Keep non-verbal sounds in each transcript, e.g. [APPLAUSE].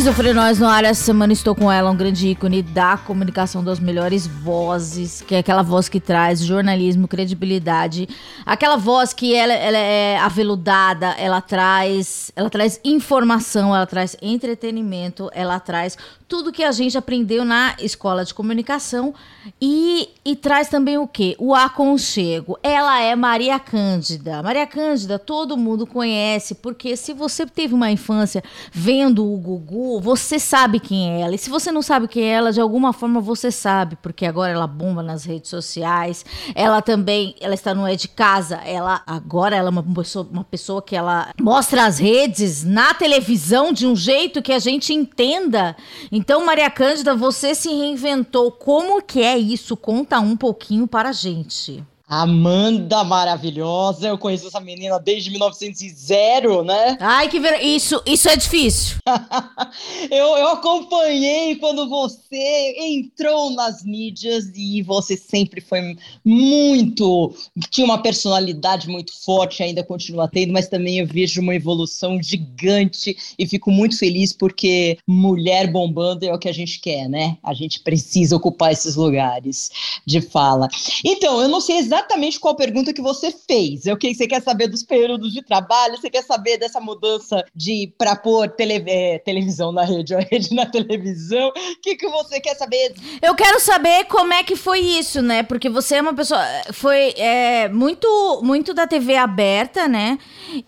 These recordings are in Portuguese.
Esquizofrenóis no ar, essa semana estou com ela, um grande ícone da comunicação das melhores vozes, que é aquela voz que traz jornalismo, credibilidade, aquela voz que ela, ela é aveludada, ela traz, ela traz informação, ela traz entretenimento, ela traz tudo que a gente aprendeu na escola de comunicação e, e traz também o que? O aconchego. Ela é Maria Cândida. Maria Cândida, todo mundo conhece, porque se você teve uma infância vendo o Gugu, você sabe quem é ela. E se você não sabe quem é ela, de alguma forma você sabe, porque agora ela bomba nas redes sociais. Ela também, ela está no É de Casa. Ela agora ela é uma pessoa, uma pessoa que ela mostra as redes na televisão de um jeito que a gente entenda. Então, Maria Cândida, você se reinventou. Como que é isso? Conta um pouquinho para a gente. Amanda maravilhosa, eu conheço essa menina desde 1900, né? Ai, que ver... isso, isso é difícil. [LAUGHS] eu, eu acompanhei quando você entrou nas mídias e você sempre foi muito, tinha uma personalidade muito forte, ainda continua tendo, mas também eu vejo uma evolução gigante e fico muito feliz porque mulher bombando é o que a gente quer, né? A gente precisa ocupar esses lugares de fala. Então, eu não sei exatamente exatamente qual pergunta que você fez. Eu que você quer saber dos períodos de trabalho, você quer saber dessa mudança de para pôr tele, é, televisão na rede, [LAUGHS] ou rede na televisão. O que, que você quer saber? Eu quero saber como é que foi isso, né? Porque você é uma pessoa foi é, muito muito da TV aberta, né?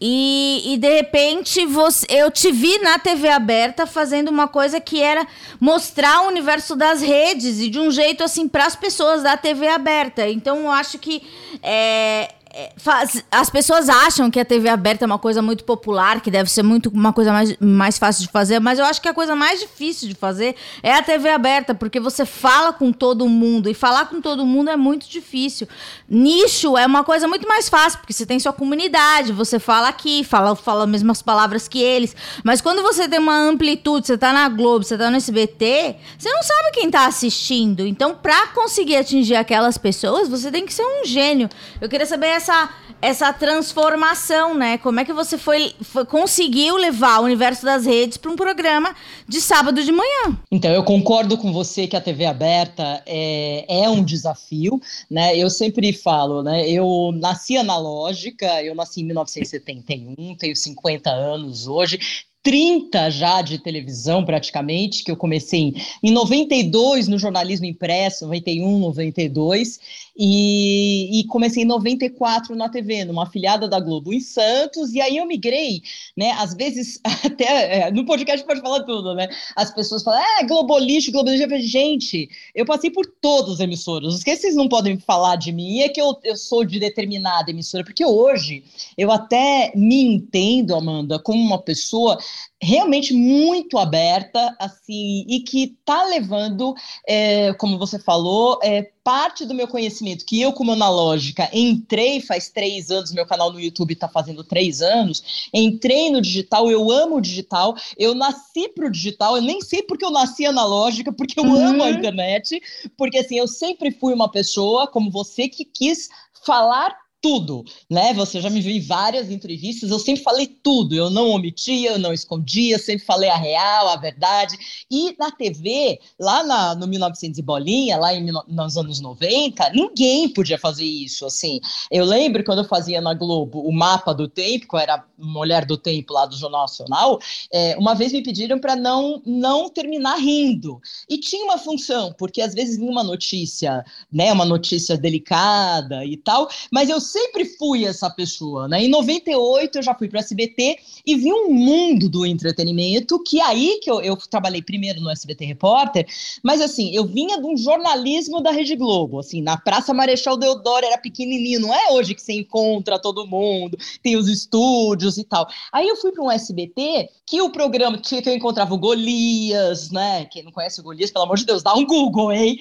E, e de repente você, eu te vi na TV aberta fazendo uma coisa que era mostrar o universo das redes e de um jeito assim para as pessoas da TV aberta. Então eu acho que é, faz, as pessoas acham que a TV aberta é uma coisa muito popular, que deve ser muito uma coisa mais, mais fácil de fazer, mas eu acho que a coisa mais difícil de fazer é a TV aberta, porque você fala com todo mundo e falar com todo mundo é muito difícil. Nicho é uma coisa muito mais fácil, porque você tem sua comunidade, você fala aqui, fala, fala as mesmas palavras que eles, mas quando você tem uma amplitude, você tá na Globo, você tá no SBT, você não sabe quem tá assistindo. Então, para conseguir atingir aquelas pessoas, você tem que ser um gênio. Eu queria saber essa, essa transformação, né? Como é que você foi, foi conseguiu levar o universo das redes para um programa de sábado de manhã? Então, eu concordo com você que a TV aberta é, é um desafio, né? Eu sempre falo, né? Eu nasci analógica, eu nasci em 1971, tenho 50 anos hoje, 30 já de televisão, praticamente, que eu comecei em 92 no jornalismo impresso, 91, 92, e, e comecei em 94 na TV, numa afiliada da Globo em Santos, e aí eu migrei, né? Às vezes, [LAUGHS] até é, no podcast pode falar tudo, né? As pessoas falam, é, Globolixo, Globolixo. Eu falei, gente, eu passei por todas as emissoras. O que vocês não podem falar de mim é que eu, eu sou de determinada emissora, porque hoje eu até me entendo, Amanda, como uma pessoa realmente muito aberta, assim, e que está levando, é, como você falou, é, parte do meu conhecimento, que eu, como analógica, entrei faz três anos, meu canal no YouTube está fazendo três anos, entrei no digital, eu amo o digital, eu nasci para o digital, eu nem sei porque eu nasci analógica, porque eu uhum. amo a internet, porque assim, eu sempre fui uma pessoa como você que quis falar tudo, né? Você já me viu em várias entrevistas, eu sempre falei tudo, eu não omitia, eu não escondia, sempre falei a real, a verdade. E na TV, lá na, no 1900 e bolinha, lá em, nos anos 90, ninguém podia fazer isso, assim. Eu lembro quando eu fazia na Globo o mapa do tempo, que eu era mulher do tempo lá do Jornal Nacional, é, uma vez me pediram para não não terminar rindo. E tinha uma função, porque às vezes vinha uma notícia, né, uma notícia delicada e tal, mas eu sempre fui essa pessoa, né? Em 98 eu já fui para o SBT e vi um mundo do entretenimento, que aí que eu, eu trabalhei primeiro no SBT Repórter, mas assim, eu vinha de um jornalismo da Rede Globo, assim, na Praça Marechal Deodoro era pequenininho, não é hoje que você encontra todo mundo, tem os estúdios e tal. Aí eu fui para um SBT que o programa que eu encontrava o Golias, né? Quem não conhece o Golias, pelo amor de Deus, dá um Google, hein?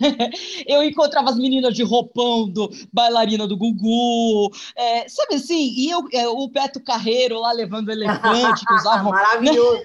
[LAUGHS] eu encontrava as meninas de roupão do bailarina do Gugu, Gugu, é, sabe assim? E eu, é, o Beto Carreiro lá levando elefante, que usavam. Maravilhoso.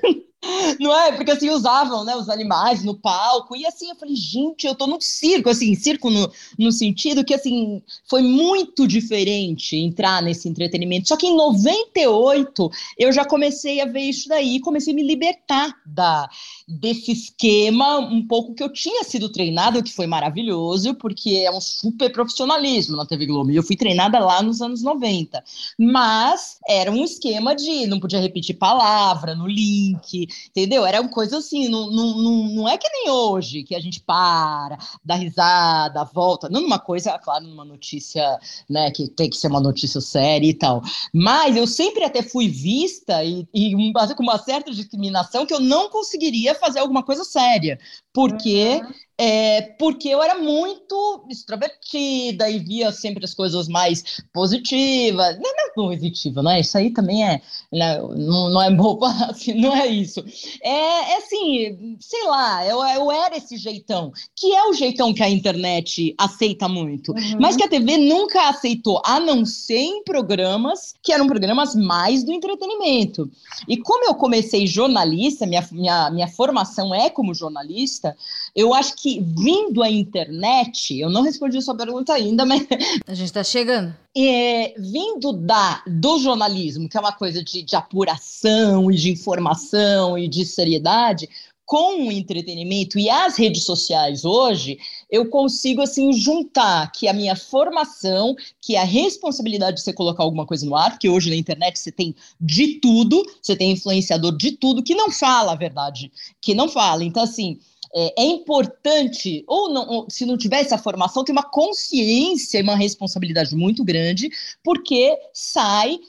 Não é? Porque assim, usavam né, os animais no palco, e assim, eu falei, gente, eu tô no circo, assim, circo no, no sentido que, assim, foi muito diferente entrar nesse entretenimento. Só que em 98, eu já comecei a ver isso daí, comecei a me libertar da, desse esquema um pouco que eu tinha sido treinada, que foi maravilhoso, porque é um super profissionalismo na TV Globo, e eu fui treinada lá nos anos 90. Mas era um esquema de não podia repetir palavra no link, entendeu? Era uma coisa assim, não, não, não, é que nem hoje, que a gente para, dá risada, volta. Não numa coisa, claro, numa notícia, né, que tem que ser uma notícia séria e tal. Mas eu sempre até fui vista e, e com uma certa discriminação que eu não conseguiria fazer alguma coisa séria, porque uhum é, porque eu era muito extrovertida e via sempre as coisas mais positivas. Não, não é positiva, não é? Isso aí também é. Né, não, não é boba, [LAUGHS] assim, não é isso. É, é assim, sei lá, eu, eu era esse jeitão, que é o jeitão que a internet aceita muito, uhum. mas que a TV nunca aceitou, a não ser em programas que eram programas mais do entretenimento. E como eu comecei jornalista, minha, minha, minha formação é como jornalista, eu acho que que vindo a internet, eu não respondi a sua pergunta ainda, mas. A gente está chegando. [LAUGHS] É, vindo da, do jornalismo, que é uma coisa de, de apuração e de informação e de seriedade, com o entretenimento e as redes sociais hoje, eu consigo assim juntar que a minha formação, que a responsabilidade de você colocar alguma coisa no ar, porque hoje na internet você tem de tudo, você tem influenciador de tudo que não fala a verdade, que não fala. Então assim, é, é importante, ou, não, ou se não tiver essa formação, ter uma consciência e uma responsabilidade muito grande, porque sai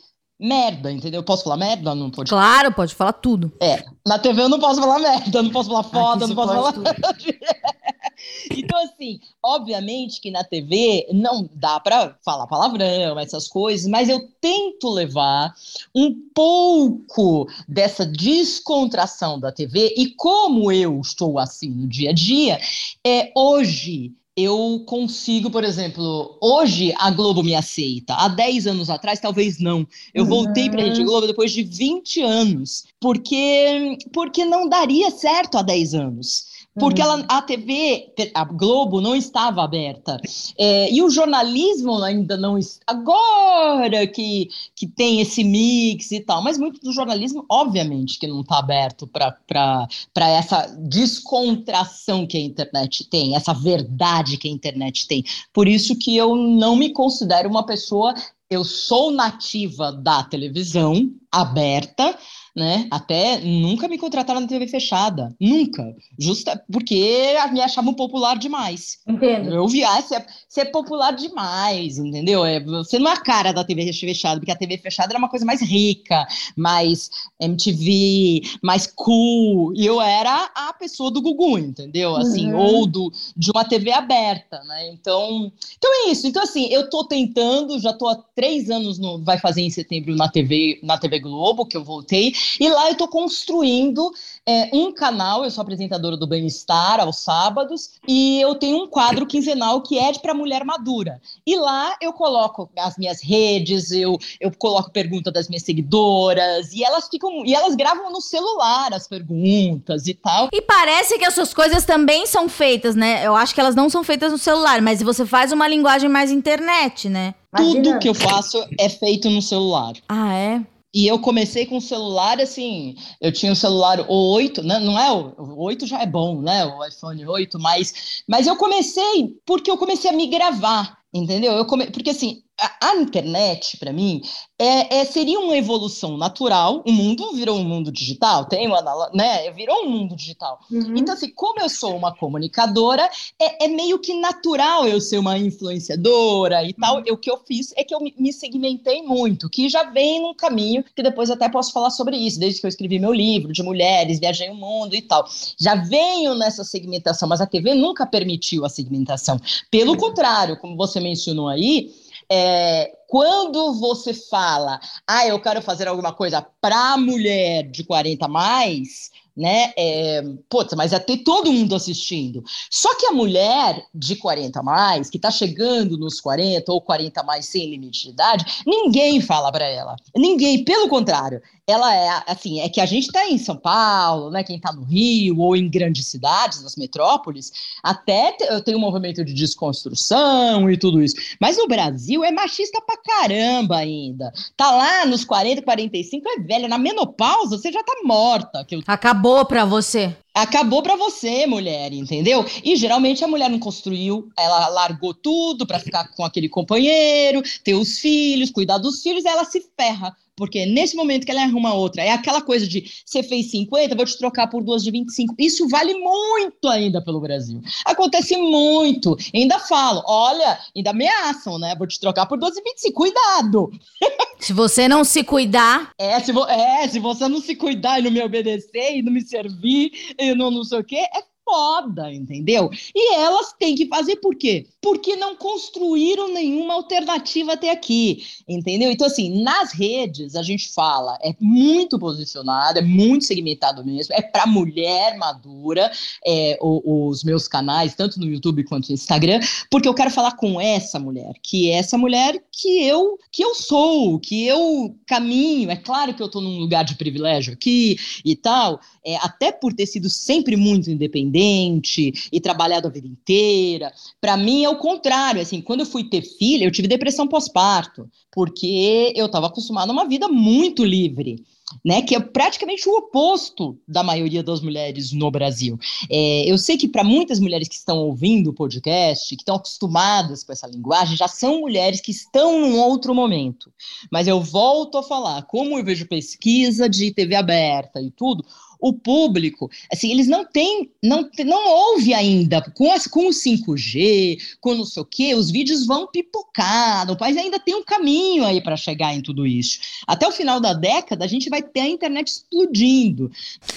merda, entendeu? Posso falar merda? Não pode. Claro, pode falar tudo. É, na TV eu não posso falar merda, não posso falar foda, não posso falar. [LAUGHS] então, assim, obviamente que na TV não dá para falar palavrão, essas coisas, mas eu tento levar um pouco dessa descontração da TV e como eu estou assim no dia a dia, é hoje eu consigo, por exemplo, hoje a Globo me aceita. Há 10 anos atrás, talvez não. Eu voltei para a Rede Globo depois de 20 anos, porque, porque não daria certo há 10 anos porque ela, a TV, a Globo não estava aberta. É, e o jornalismo ainda não. Agora que, que tem esse mix e tal, mas muito do jornalismo, obviamente, que não está aberto para essa descontração que a internet tem, essa verdade que a internet tem. Por isso que eu não me considero uma pessoa. Eu sou nativa da televisão aberta, né? Até nunca me contrataram na TV fechada, nunca, justa porque me achavam popular demais. Entendo. Eu vi, ah, você é, você é popular demais, entendeu? É, você não é a cara da TV fechada, porque a TV fechada era uma coisa mais rica, mais MTV, mais cool, e eu era a pessoa do Gugu, entendeu? Assim, uhum. ou do, de uma TV aberta, né? Então, então é isso. Então, assim, eu tô tentando, já tô há três anos, no, vai fazer em setembro na TV, na TV Globo, que eu voltei, e lá eu estou construindo é, um canal, eu sou apresentadora do Bem-Estar aos sábados, e eu tenho um quadro quinzenal que é para mulher madura. E lá eu coloco as minhas redes, eu, eu coloco pergunta das minhas seguidoras, e elas ficam. E elas gravam no celular as perguntas e tal. E parece que as suas coisas também são feitas, né? Eu acho que elas não são feitas no celular, mas você faz uma linguagem mais internet, né? Imagina. Tudo que eu faço é feito no celular. Ah, é? E eu comecei com o celular, assim, eu tinha o celular 8, né? não é o 8 já é bom, né? O iPhone 8, mas, mas eu comecei porque eu comecei a me gravar, entendeu? Eu come... Porque assim, a, a internet, para mim, é, é, seria uma evolução natural. O mundo virou um mundo digital, tem uma, né? Virou um mundo digital. Uhum. Então, assim, como eu sou uma comunicadora, é, é, meio que natural eu ser uma influenciadora e tal. Uhum. o que eu fiz é que eu me segmentei muito, que já vem num caminho que depois até posso falar sobre isso, desde que eu escrevi meu livro de mulheres, viajei o mundo e tal. Já venho nessa segmentação, mas a TV nunca permitiu a segmentação. Pelo contrário, como você mencionou aí, é, Quando você fala, ah, eu quero fazer alguma coisa para mulher de 40 mais, né? É, putz, mas é ter todo mundo assistindo. Só que a mulher de 40 a mais, que está chegando nos 40 ou 40 a mais sem limite de idade, ninguém fala para ela. Ninguém, pelo contrário, ela é assim, é que a gente está em São Paulo, né? Quem está no Rio ou em grandes cidades, nas metrópoles, até tenho um movimento de desconstrução e tudo isso. Mas o Brasil é machista pra caramba ainda. Tá lá nos 40, 45, é velha. Na menopausa, você já tá morta. Que eu... Acabou pra você. Acabou para você, mulher, entendeu? E geralmente a mulher não construiu, ela largou tudo para ficar com aquele companheiro, ter os filhos, cuidar dos filhos, ela se ferra porque nesse momento que ela arruma outra, é aquela coisa de você fez 50, vou te trocar por duas de 25. Isso vale muito ainda pelo Brasil. Acontece muito. Ainda falo, olha, ainda ameaçam, né? Vou te trocar por duas de 25. Cuidado! [LAUGHS] Se você não se cuidar. É se, vo é, se você não se cuidar e não me obedecer e não me servir e não, não sei o quê, é foda, entendeu? E elas têm que fazer por quê? Porque não construíram nenhuma alternativa até aqui, entendeu? Então, assim, nas redes a gente fala, é muito posicionado, é muito segmentado mesmo, é para mulher madura, é, os meus canais, tanto no YouTube quanto no Instagram, porque eu quero falar com essa mulher, que é essa mulher que eu, que eu sou, que eu caminho. É claro que eu estou num lugar de privilégio aqui e tal, é, até por ter sido sempre muito independente e trabalhado a vida inteira. Para mim é o contrário. Assim, quando eu fui ter filha, eu tive depressão pós-parto, porque eu estava acostumada a uma vida muito livre né, que é praticamente o oposto da maioria das mulheres no Brasil. É, eu sei que para muitas mulheres que estão ouvindo o podcast, que estão acostumadas com essa linguagem, já são mulheres que estão num outro momento. Mas eu volto a falar, como eu vejo pesquisa de TV aberta e tudo, o público, assim, eles não têm, não, não ouve ainda, com, as, com o 5G, com não sei o quê, os vídeos vão pipocar, o país ainda tem um caminho aí para chegar em tudo isso. Até o final da década, a gente vai ter a internet explodindo.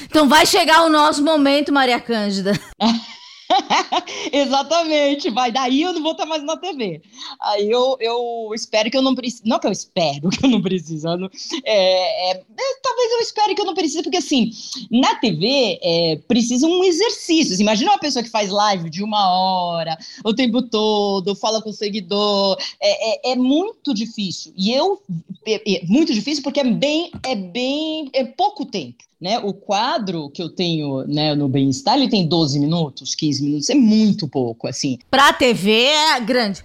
Então vai chegar o nosso momento, Maria Cândida. [LAUGHS] [LAUGHS] Exatamente, vai. Daí eu não vou estar mais na TV. Aí eu, eu espero que eu não precise. Não que eu espero [LAUGHS] que eu não precise. É, é, é, talvez eu espere que eu não precise, porque assim, na TV é, precisa um exercício. Assim, imagina uma pessoa que faz live de uma hora, o tempo todo, fala com o seguidor. É, é, é muito difícil. E eu. É muito difícil porque é bem. É bem. É pouco tempo. Né? O quadro que eu tenho né, no Bem-Estar, ele tem 12 minutos, 15 minutos, é muito pouco, assim. Pra TV é grande,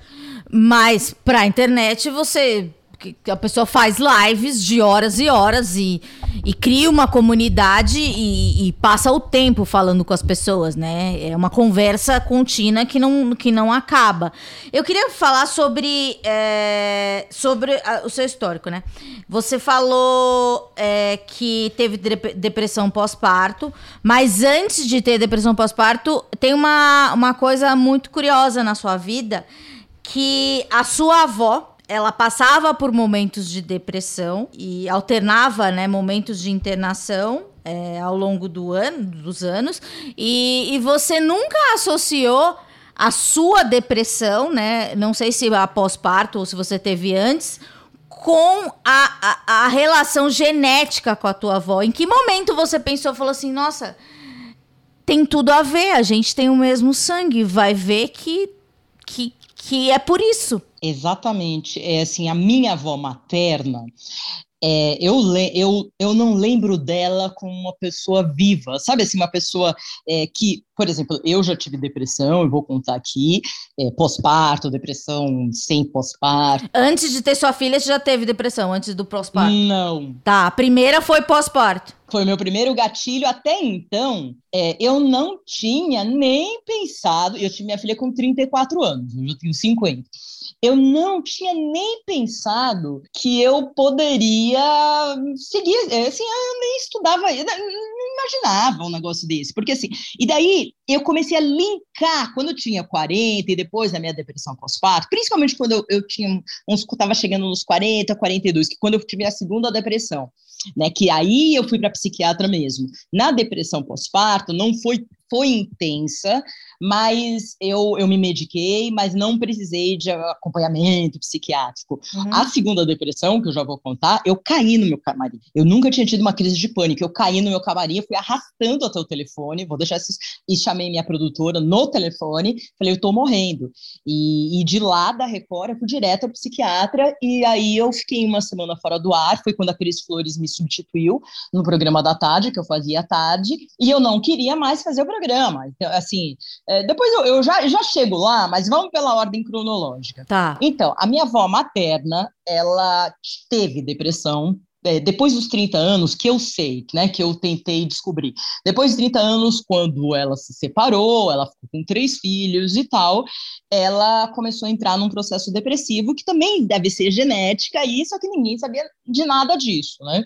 mas pra internet você que a pessoa faz lives de horas e horas e, e cria uma comunidade e, e, passa o tempo falando com as pessoas, né? É uma conversa contínua que não, que não acaba. Eu queria falar sobre, é, sobre a, o seu histórico, né? Você falou é, que teve depressão pós-parto, mas antes de ter depressão pós-parto, tem uma, uma coisa muito curiosa na sua vida que a sua avó ela passava por momentos de depressão e alternava, né, momentos de internação é, ao longo do ano, dos anos, e, e você nunca associou a sua depressão, né? Não sei se após parto ou se você teve antes, com a, a, a, relação genética com a tua avó. Em que momento você pensou, falou assim, nossa, tem tudo a ver, a gente tem o mesmo sangue, vai ver que, que, que é por isso. Exatamente. É assim, a minha avó materna, é, eu, eu, eu não lembro dela como uma pessoa viva, sabe assim, uma pessoa é, que, por exemplo, eu já tive depressão, eu vou contar aqui, é, pós-parto, depressão sem pós-parto. Antes de ter sua filha, você já teve depressão, antes do pós-parto? Não. Tá, a primeira foi pós-parto. Foi meu primeiro gatilho. Até então, é, eu não tinha nem pensado. Eu tive minha filha com 34 anos, eu já tenho 50 eu não tinha nem pensado que eu poderia seguir, é, assim, eu nem estudava, não imaginava um negócio desse, porque assim, e daí eu comecei a linkar quando eu tinha 40 e depois da minha depressão pós-parto, principalmente quando eu, eu tinha uns, estava chegando nos 40, 42, que quando eu tive a segunda depressão, né, que aí eu fui para psiquiatra mesmo. Na depressão pós-parto não foi foi intensa, mas eu, eu me mediquei, mas não precisei de acompanhamento psiquiátrico. Uhum. A segunda depressão, que eu já vou contar, eu caí no meu camarim. Eu nunca tinha tido uma crise de pânico. Eu caí no meu camarim, fui arrastando até o telefone, vou deixar esses, e chamei minha produtora no telefone, falei, eu tô morrendo. E, e de lá da Record, eu fui direto ao psiquiatra, e aí eu fiquei uma semana fora do ar, foi quando a Cris Flores me substituiu no programa da tarde, que eu fazia à tarde, e eu não queria mais fazer o programa. Então, assim, é, depois eu, eu, já, já chego lá, mas vamos pela ordem cronológica. Tá. Então, a minha avó materna, ela teve depressão, é, depois dos 30 anos, que eu sei, né, que eu tentei descobrir, depois dos 30 anos, quando ela se separou, ela ficou com três filhos e tal, ela começou a entrar num processo depressivo, que também deve ser genética, e só que ninguém sabia de nada disso, né?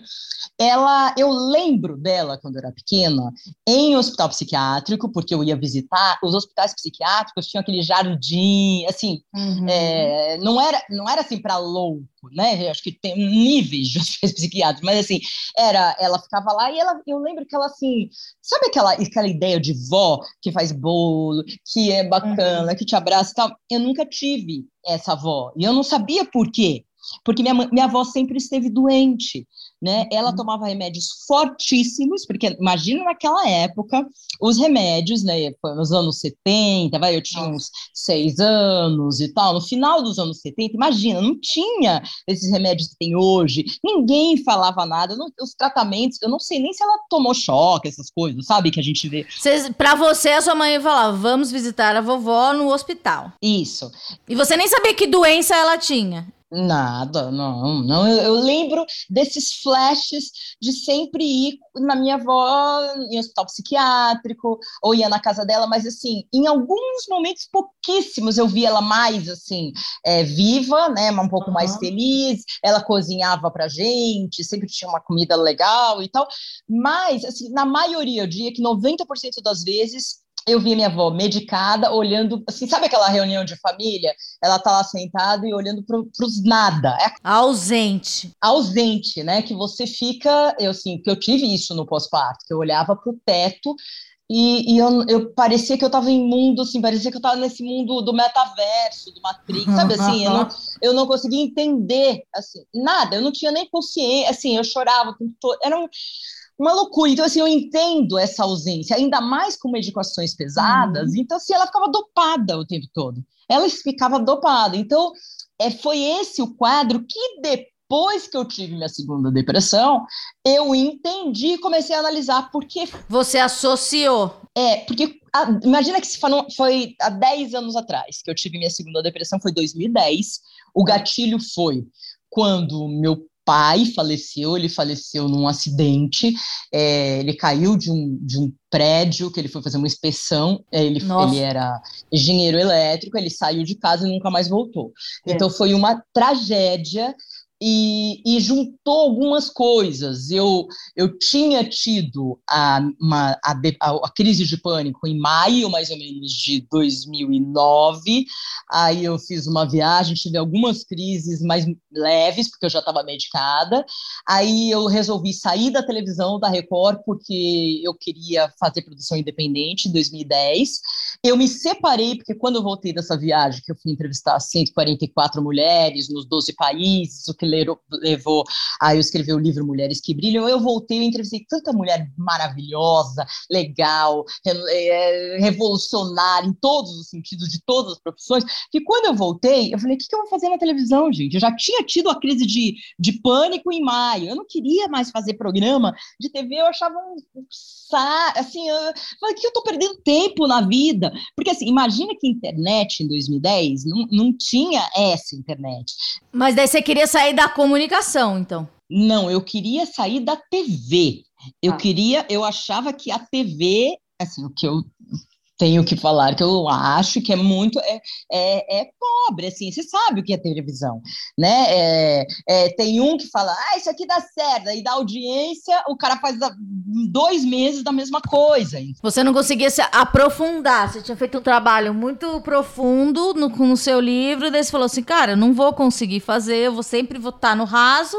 Ela, eu lembro dela, quando eu era pequena, em hospital psiquiátrico, porque eu ia visitar, os hospitais psiquiátricos tinham aquele jardim, assim, uhum. é, não, era, não era assim para louco, né? Acho que tem níveis de hospitais psiquiátricos, mas assim, era, ela ficava lá e ela, eu lembro que ela assim, sabe aquela, aquela ideia de vó que faz bolo, que é bacana, uhum. que te abraça e tal? Eu nunca tive essa avó e eu não sabia por quê. Porque minha, minha avó sempre esteve doente né? Ela uhum. tomava remédios fortíssimos, porque imagina naquela época os remédios, né? Foi nos anos 70, vai, eu tinha uns seis anos e tal. No final dos anos 70, imagina, não tinha esses remédios que tem hoje, ninguém falava nada, não, os tratamentos, eu não sei nem se ela tomou choque, essas coisas, sabe? Que a gente vê. Para você, a sua mãe falava, vamos visitar a vovó no hospital. Isso. E você nem sabia que doença ela tinha. Nada, não, não. Eu, eu, lembro desses flashes de sempre ir na minha avó em hospital psiquiátrico ou ia na casa dela, mas assim, em alguns momentos pouquíssimos eu vi ela mais assim é, viva, né, um pouco uhum. mais feliz. Ela cozinhava para gente, sempre tinha uma comida legal e tal. Mas assim, na maioria, eu diria que 90% das vezes eu vi minha avó medicada, olhando, assim, sabe aquela reunião de família? Ela tá lá sentada e olhando para os nada. É ausente. Ausente, né? Que você fica, eu assim, que eu tive isso no pós-parto, que eu olhava para o teto e, e eu, eu, parecia que eu estava em mundo, assim, parecia que eu estava nesse mundo do metaverso, do Matrix, [LAUGHS] sabe assim? Eu não, eu não conseguia entender, assim, nada, eu não tinha nem consciência, assim, eu chorava o tempo todo, era um uma loucura. Então, assim, eu entendo essa ausência, ainda mais com medicações pesadas. Uhum. Então, assim, ela ficava dopada o tempo todo. Ela ficava dopada. Então, é, foi esse o quadro que depois que eu tive minha segunda depressão, eu entendi e comecei a analisar por que. Você associou. É, porque a, imagina que se foi, foi há 10 anos atrás que eu tive minha segunda depressão, foi 2010. O gatilho foi quando meu pai faleceu, ele faleceu num acidente, é, ele caiu de um, de um prédio, que ele foi fazer uma inspeção, é, ele, ele era engenheiro elétrico, ele saiu de casa e nunca mais voltou. É. Então foi uma tragédia e, e, juntou algumas coisas. Eu, eu tinha tido a, uma, a, a, crise de pânico em maio, mais ou menos, de 2009. Aí eu fiz uma viagem, tive algumas crises mais leves, porque eu já estava medicada. Aí eu resolvi sair da televisão da Record, porque eu queria fazer produção independente em 2010. Eu me separei, porque quando eu voltei dessa viagem, que eu fui entrevistar 144 mulheres nos 12 países, o que levou a eu escrever o livro Mulheres que Brilham, eu voltei e entrevistei tanta mulher maravilhosa, legal, é, revolucionária em todos os sentidos, de todas as profissões, que quando eu voltei, eu falei, o que, eu vou fazer na televisão, gente? Eu já tinha tido a crise de, de pânico em maio, eu não queria mais fazer programa de TV, eu achava um, um assim, eu falei, que eu tô perdendo tempo na vida? Porque assim, imagina que internet em 2010 não, não tinha essa internet. Mas daí você queria sair da comunicação, então? Não, eu queria sair da TV. Eu ah. queria, eu achava que a TV, assim, o que eu tenho que falar que eu acho que é muito é, é, é pobre, assim, você sabe o que é televisão, né? É, é, tem um que fala, ah, isso aqui dá certo, e dá audiência, o cara faz dois meses da mesma coisa. Você não conseguia se aprofundar, você tinha feito um trabalho muito profundo no, no seu livro, e daí você falou assim, cara, eu não vou conseguir fazer, eu vou sempre votar no raso,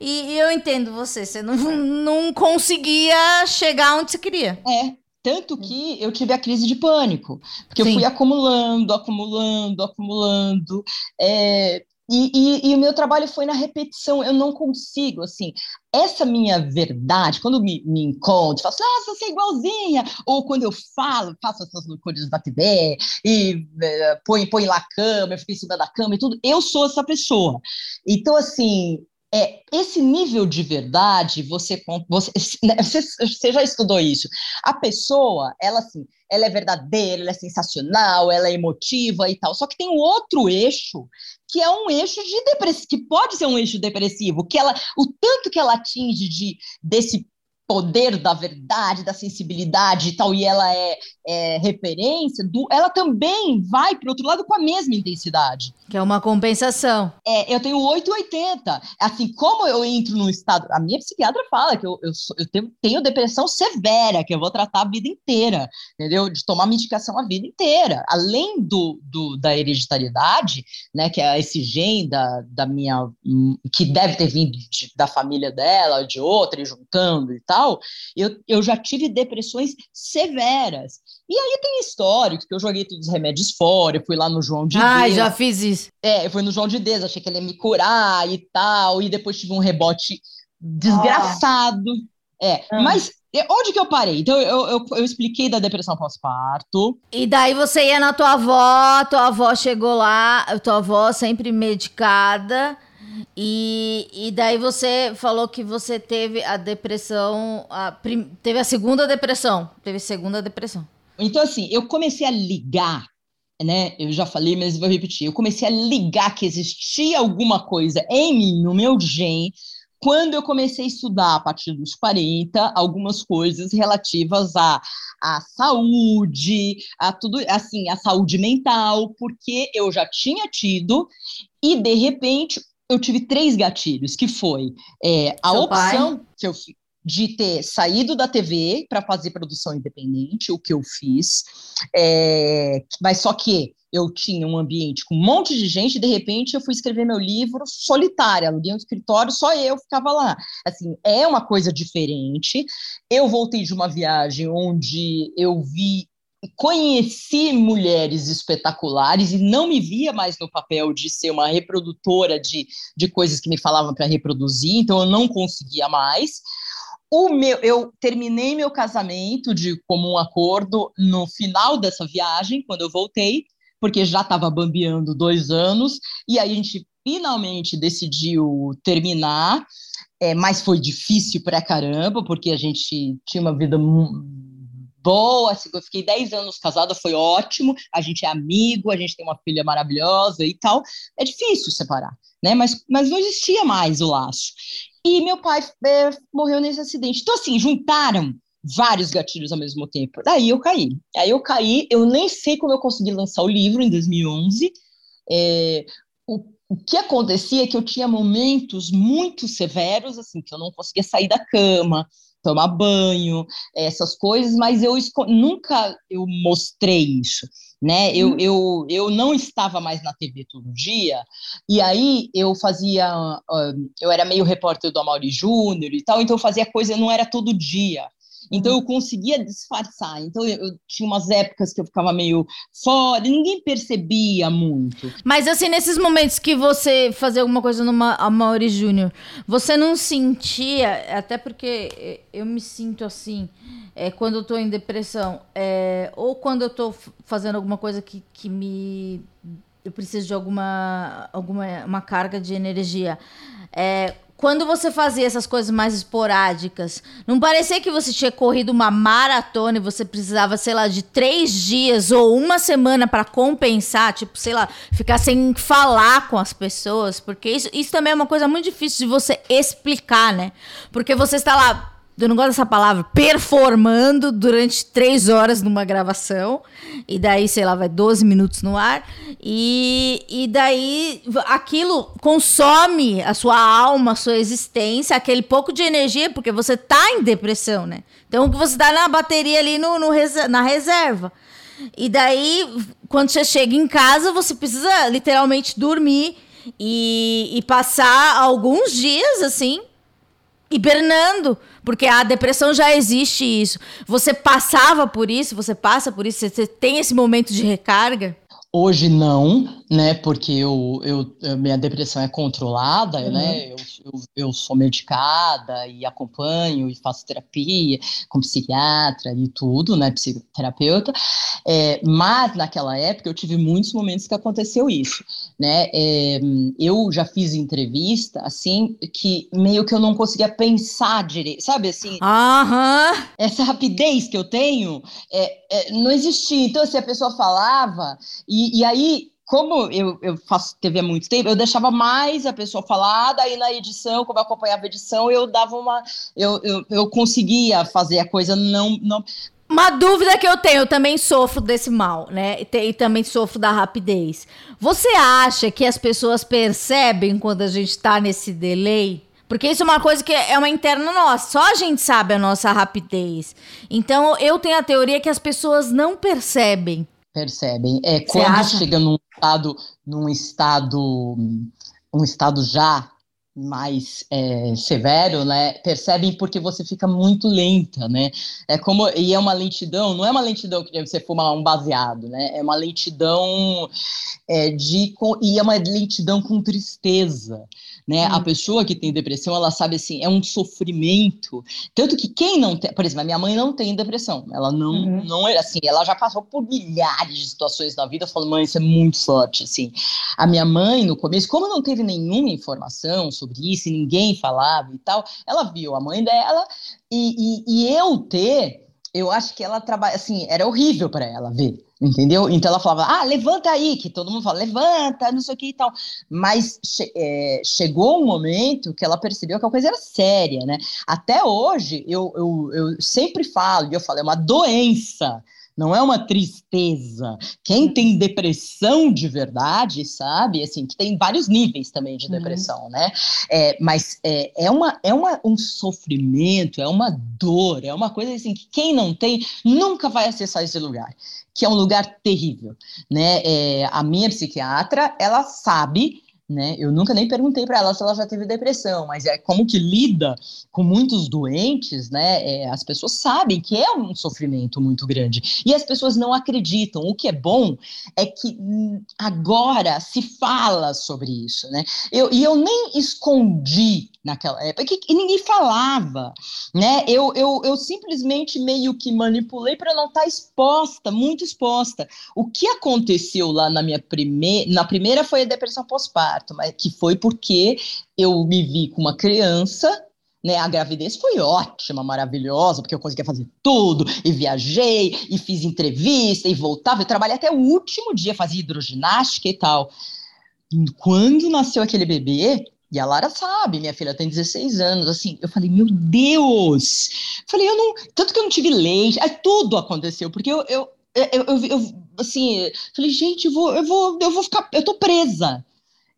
e, e eu entendo você, você não, não conseguia chegar onde você queria. É, tanto que eu tive a crise de pânico, porque Sim. eu fui acumulando, acumulando, acumulando. É, e, e, e, o meu trabalho foi na repetição, eu não consigo, assim, essa minha verdade, quando me, me encontro, faço, ah, você é igualzinha, ou quando eu falo, faço essas loucuras da TV, e é, põe, põe lá a cama, eu fico em cima da cama e tudo, eu sou essa pessoa. Então, assim, é, esse nível de verdade, você, você, né, você, você já estudou isso. A pessoa, ela assim, ela é verdadeira, ela é sensacional, ela é emotiva e tal. Só que tem um outro eixo que é um eixo de depressivo, que pode ser um eixo depressivo, que ela, o tanto que ela atinge de desse poder da verdade, da sensibilidade e tal, e ela é, é referência, do, ela também vai para outro lado com a mesma intensidade. Que é uma compensação. É, eu tenho 880. Assim, como eu entro num estado. A minha psiquiatra fala que eu, eu, eu tenho, tenho, depressão severa, que eu vou tratar a vida inteira, entendeu? De tomar medicação a vida inteira. Além do, do da hereditariedade, né, que é esse gene da, da minha. que deve ter vindo de, da família dela, de outra, e juntando e tal tal, eu, eu já tive depressões severas. E aí tem histórico, que eu joguei todos os remédios fora, eu fui lá no João de Ah, Deus. já fiz isso. É, eu fui no João de Deus, achei que ele ia me curar e tal, e depois tive um rebote desgraçado. Ah. É, ah. mas Onde que eu parei? Então, eu, eu, eu expliquei da depressão pós-parto. E daí você ia na tua avó, tua avó chegou lá, tua avó sempre medicada. E, e daí você falou que você teve a depressão, a prim, teve a segunda depressão, teve segunda depressão. Então, assim, eu comecei a ligar, né? Eu já falei, mas vou repetir. Eu comecei a ligar que existia alguma coisa em mim, no meu gene, quando eu comecei a estudar, a partir dos 40, algumas coisas relativas à, à saúde, a tudo, assim, a saúde mental, porque eu já tinha tido, e de repente eu tive três gatilhos, que foi é, a Seu opção pai? que eu de ter saído da TV para fazer produção independente, o que eu fiz, é, mas só que eu tinha um ambiente com um monte de gente, e de repente eu fui escrever meu livro solitária, aluguei um escritório, só eu ficava lá. Assim, é uma coisa diferente. Eu voltei de uma viagem onde eu vi conheci mulheres espetaculares e não me via mais no papel de ser uma reprodutora de, de coisas que me falavam para reproduzir, então eu não conseguia mais. O meu, eu terminei meu casamento de comum acordo no final dessa viagem, quando eu voltei, porque já estava bambeando dois anos, e aí a gente finalmente decidiu terminar, é, mas foi difícil para caramba, porque a gente tinha uma vida boa, fiquei 10 anos casada, foi ótimo, a gente é amigo, a gente tem uma filha maravilhosa e tal. É difícil separar, né? Mas, mas não existia mais o laço. E meu pai é, morreu nesse acidente. Então, assim, juntaram vários gatilhos ao mesmo tempo. Daí eu caí. Aí eu caí, eu nem sei como eu consegui lançar o livro em 2011. É, o, o que acontecia é que eu tinha momentos muito severos, assim, que eu não conseguia sair da cama, tomar banho, essas coisas, mas eu nunca eu mostrei isso, né? Eu, uhum. eu, eu não estava mais na TV todo dia, e aí eu fazia, eu era meio repórter do Amaury Júnior e tal, então eu fazia coisa, não era todo dia, então eu conseguia disfarçar. Então eu, eu, tinha umas épocas que eu ficava meio fora, ninguém percebia muito. Mas assim, nesses momentos que você fazia alguma coisa no Amaury Júnior, você não sentia, até porque eu me sinto assim, é, quando eu tô em depressão, é, ou quando eu tô fazendo alguma coisa que, que me. Eu preciso de alguma, alguma uma carga de energia. É, quando você fazia essas coisas mais esporádicas, não parecia que você tinha corrido uma maratona e você precisava, sei lá, de três dias ou uma semana para compensar, tipo, sei lá, ficar sem falar com as pessoas, porque isso, isso também é uma coisa muito difícil de você explicar, né? Porque você está lá eu não gosto dessa palavra, performando durante três horas numa gravação. E daí, sei lá, vai 12 minutos no ar. E, e daí aquilo consome a sua alma, a sua existência, aquele pouco de energia, porque você tá em depressão, né? Então você tá na bateria ali no, no na reserva. E daí, quando você chega em casa, você precisa literalmente dormir e, e passar alguns dias assim hibernando, porque a depressão já existe isso. Você passava por isso, você passa por isso, você tem esse momento de recarga? Hoje não, né? Porque eu, eu, minha depressão é controlada, uhum. né? Eu, eu, eu, sou medicada e acompanho e faço terapia com psiquiatra e tudo, né? Psicoterapeuta. É, mas naquela época eu tive muitos momentos que aconteceu isso, né? É, eu já fiz entrevista assim que meio que eu não conseguia pensar direito, sabe assim? Uhum. Essa rapidez que eu tenho é, é, não existia. Então, se assim, a pessoa falava e, e aí como eu, eu, faço TV há muito tempo, eu deixava mais a pessoa falar, daí na edição, como eu acompanhava a edição, eu dava uma. Eu, eu, eu conseguia fazer a coisa não, não. Uma dúvida que eu tenho, eu também sofro desse mal, né? E também sofro da rapidez. Você acha que as pessoas percebem quando a gente tá nesse delay? Porque isso é uma coisa que é uma interna nossa. Só a gente sabe a nossa rapidez. Então eu tenho a teoria que as pessoas não percebem percebem. É quando chega num estado, num estado, um estado já mais é, severo, né? Percebem porque você fica muito lenta, né? É como e é uma lentidão, não é uma lentidão que você fumar um baseado, né? É uma lentidão é, de e é uma lentidão com tristeza né? Hum. A pessoa que tem depressão, ela sabe assim, é um sofrimento. Tanto que quem não tem, por exemplo, a minha mãe não tem depressão. Ela não, uhum. não é assim, ela já passou por milhares de situações na vida, falando, mãe, isso é muito forte, assim. A minha mãe, no começo, como não teve nenhuma informação sobre isso, e ninguém falava e tal, ela viu a mãe dela, e, e, e eu ter, eu acho que ela trabalha, assim, era horrível para ela ver Entendeu? Então ela falava, ah, levanta aí, que todo mundo fala, levanta, não sei o que e tal. Mas che é, chegou um momento que ela percebeu que a coisa era séria, né? Até hoje, eu, eu, eu sempre falo, e eu falo, é uma doença não é uma tristeza. Quem uhum. tem depressão de verdade, sabe, assim, que tem vários níveis também de uhum. depressão, uhum. né? É, mas é, é, uma, é uma, um sofrimento, é uma dor, é uma coisa assim que quem não tem nunca vai acessar esse lugar, que é um lugar terrível, né? É, a minha psiquiatra, ela sabe né? Eu nunca nem perguntei para ela se ela já teve depressão, mas é como que lida com muitos doentes, né? É, as pessoas sabem que é um sofrimento muito grande e as pessoas não acreditam. O que é bom é que hum, agora se fala sobre isso, né? Eu, e eu nem escondi naquela época, e ninguém falava, né? Eu, eu, eu simplesmente meio que manipulei para não estar tá exposta, muito exposta. O que aconteceu lá na minha primeira, na primeira foi a depressão pós-parto, mas que foi porque eu me vi com uma criança né, a gravidez foi ótima, maravilhosa, porque eu conseguia fazer tudo, e viajei, e fiz entrevista, e voltava, eu trabalhei até o último dia, fazia hidroginástica e tal. Quando nasceu aquele bebê, e a Lara sabe, minha filha tem 16 anos, assim, eu falei, meu Deus! Falei, eu não, tanto que eu não tive leite, aí tudo aconteceu, porque eu, eu, eu, eu, eu assim, falei, gente, eu vou, eu vou, eu vou ficar, eu tô presa.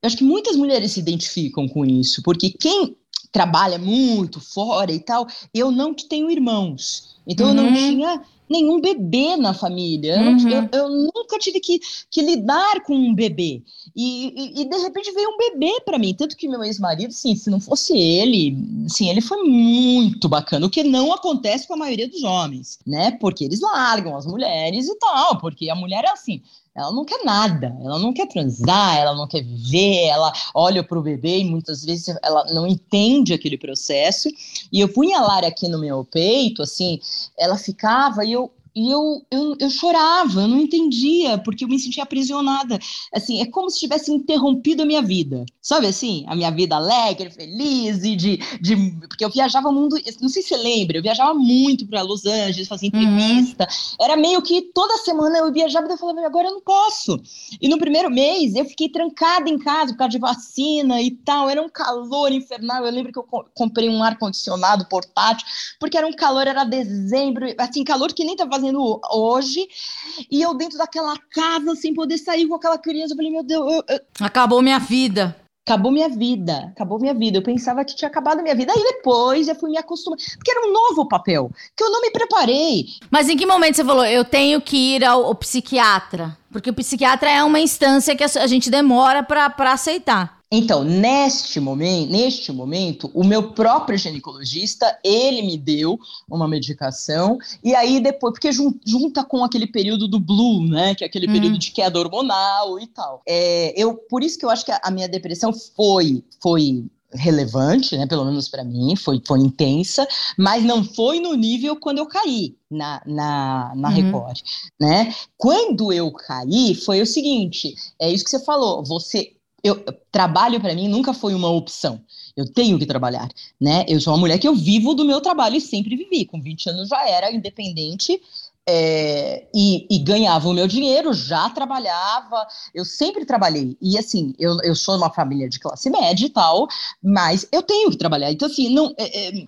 Eu acho que muitas mulheres se identificam com isso, porque quem trabalha muito fora e tal, eu não tenho irmãos, então uhum. eu não uhum. tinha nenhum bebê na família. Eu, uhum. eu, eu, nunca tive que, que lidar com um bebê. E, e, e de repente veio um bebê para mim. Tanto que meu ex-marido, sim, se não fosse ele, sim, ele foi muito bacana. O que não acontece com a maioria dos homens, né? Porque eles largam as mulheres e tal. Porque a mulher é assim. Ela não quer nada, ela não quer transar, ela não quer viver, ela olha para o bebê e muitas vezes ela não entende aquele processo. E eu punha a Lara aqui no meu peito, assim, ela ficava e eu e eu, eu, eu chorava, eu não entendia, porque eu me sentia aprisionada. Assim, é como se tivesse interrompido a minha vida. Sabe assim? A minha vida alegre, feliz, e de, de. Porque eu viajava o mundo. Não sei se você lembra, eu viajava muito para Los Angeles, fazia uhum. entrevista. Uhum. Era meio que toda semana eu viajava e eu falava, agora eu não posso. E no primeiro mês eu fiquei trancada em casa por causa de vacina e tal. Era um calor infernal. Eu lembro que eu comprei um ar-condicionado portátil, porque era um calor, era dezembro, assim, calor que nem tava fazendo hoje, e eu dentro daquela casa sem poder sair com aquela criança, eu falei, meu Deus, eu, eu... acabou minha vida. Acabou minha vida, acabou minha vida. Eu pensava que tinha acabado minha vida. Aí depois eu fui me acostumando, porque era um novo papel, que eu não me preparei. Mas em que momento você falou, eu tenho que ir ao, ao psiquiatra? Porque o psiquiatra é uma instância que a gente demora para aceitar. Então, neste momento, neste momento, o meu próprio ginecologista, ele me deu uma medicação, e aí depois, porque junta com aquele período do blue, né, que é aquele hum. período de queda hormonal e tal. É, eu, por isso que eu acho que a, minha depressão foi, foi relevante, né, pelo menos para mim, foi, foi intensa, mas não foi no nível quando eu caí na, na, na uhum. Record, né? Quando eu caí, foi o seguinte, é isso que você falou, você eu trabalho para mim nunca foi uma opção. Eu tenho que trabalhar, né? Eu sou uma mulher que eu vivo do meu trabalho e sempre vivi. Com 20 anos já era independente é, e, e, ganhava o meu dinheiro, já trabalhava, eu sempre trabalhei. E assim, eu, eu sou uma família de classe média e tal, mas eu tenho que trabalhar. Então, assim, não, é, é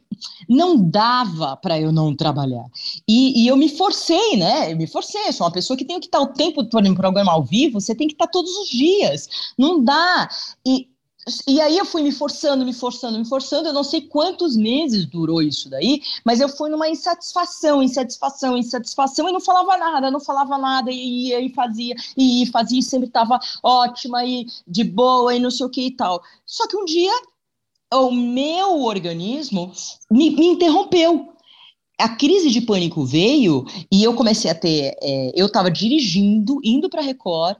não dava para eu não trabalhar. E, e, eu me forcei, né? Eu me forcei, eu sou uma pessoa que tem que estar o tempo todo em programa ao vivo, você tem que estar todos os dias. Não dá. E, e aí eu fui me forçando, me forçando, me forçando. Eu não sei quantos meses durou isso daí, mas eu fui numa insatisfação, insatisfação, insatisfação e não falava nada, não falava nada e ia e fazia e fazia e sempre estava ótima e de boa e não sei o que e tal. Só que um dia o meu organismo me, me interrompeu a crise de pânico veio e eu comecei a ter. É, eu estava dirigindo, indo para Record,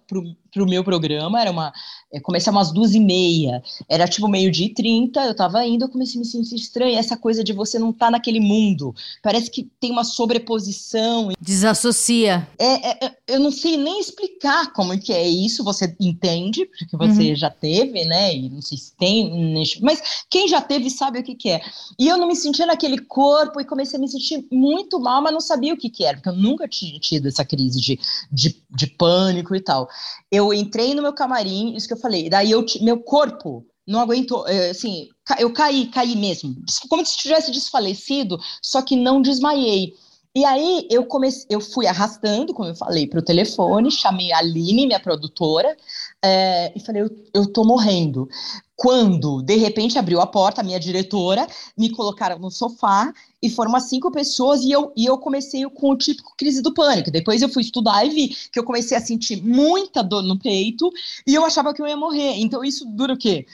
para o meu programa, era uma. É, comecei umas duas e meia, era tipo meio-dia e trinta, eu tava indo, eu comecei a me sentir estranha, essa coisa de você não estar tá naquele mundo. Parece que tem uma sobreposição. Desassocia. É, é, é, eu não sei nem explicar como que é isso, você entende, porque você uhum. já teve, né? E não sei se tem, mas quem já teve sabe o que, que é. E eu não me sentia naquele corpo e comecei a me sentir muito mal, mas não sabia o que, que era, porque eu nunca tinha tido essa crise de, de, de pânico e tal. Eu eu entrei no meu camarim, isso que eu falei, daí eu, meu corpo não aguentou, é, assim, eu caí, caí mesmo, como se tivesse desfalecido, só que não desmaiei. E aí eu comecei, eu fui arrastando, como eu falei, para o telefone, chamei a Aline, minha produtora, é, e falei, eu, eu tô morrendo. Quando, de repente, abriu a porta, a minha diretora, me colocaram no sofá e foram umas cinco pessoas e eu, e eu comecei com o típico crise do pânico. Depois eu fui estudar e vi que eu comecei a sentir muita dor no peito e eu achava que eu ia morrer. Então isso dura o quê?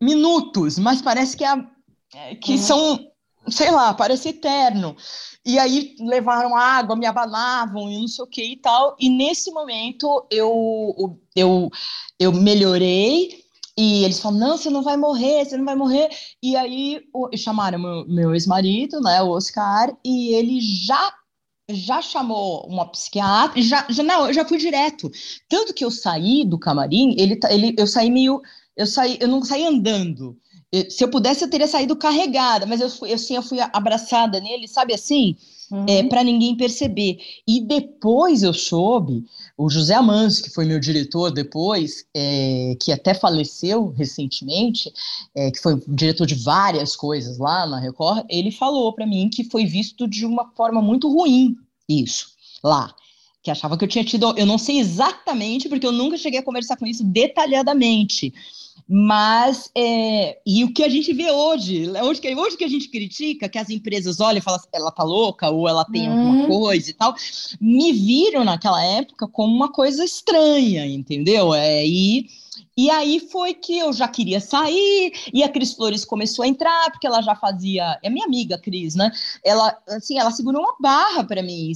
Minutos, mas parece que, é, é que uhum. são, sei lá, parece eterno. E aí levaram água, me abalavam e não sei o que e tal. E nesse momento eu, eu, eu melhorei e eles falam, não, você não vai morrer, você não vai morrer. E aí o, chamaram meu, meu ex-marido, né, o Oscar, e ele já já chamou uma psiquiatra, já, já não, eu já fui direto. Tanto que eu saí do camarim, ele, tá, ele eu saí meio, eu saí, eu não saí andando. Eu, se eu pudesse, eu teria saído carregada, mas eu fui assim, eu fui abraçada nele, sabe assim? uhum. é, para ninguém perceber. E depois eu soube, o José Amâncio, que foi meu diretor depois, é, que até faleceu recentemente, é, que foi diretor de várias coisas lá na Record, ele falou para mim que foi visto de uma forma muito ruim isso lá que achava que eu tinha tido, eu não sei exatamente, porque eu nunca cheguei a conversar com isso detalhadamente, mas, é, e o que a gente vê hoje, hoje que, hoje que a gente critica, que as empresas olham e falam, ela tá louca, ou ela tem hum. alguma coisa e tal, me viram naquela época como uma coisa estranha, entendeu? É, e, E aí foi que eu já queria sair, e a Cris Flores começou a entrar, porque ela já fazia. É minha amiga, Cris, né? Ela, assim, ela segurou uma barra para mim.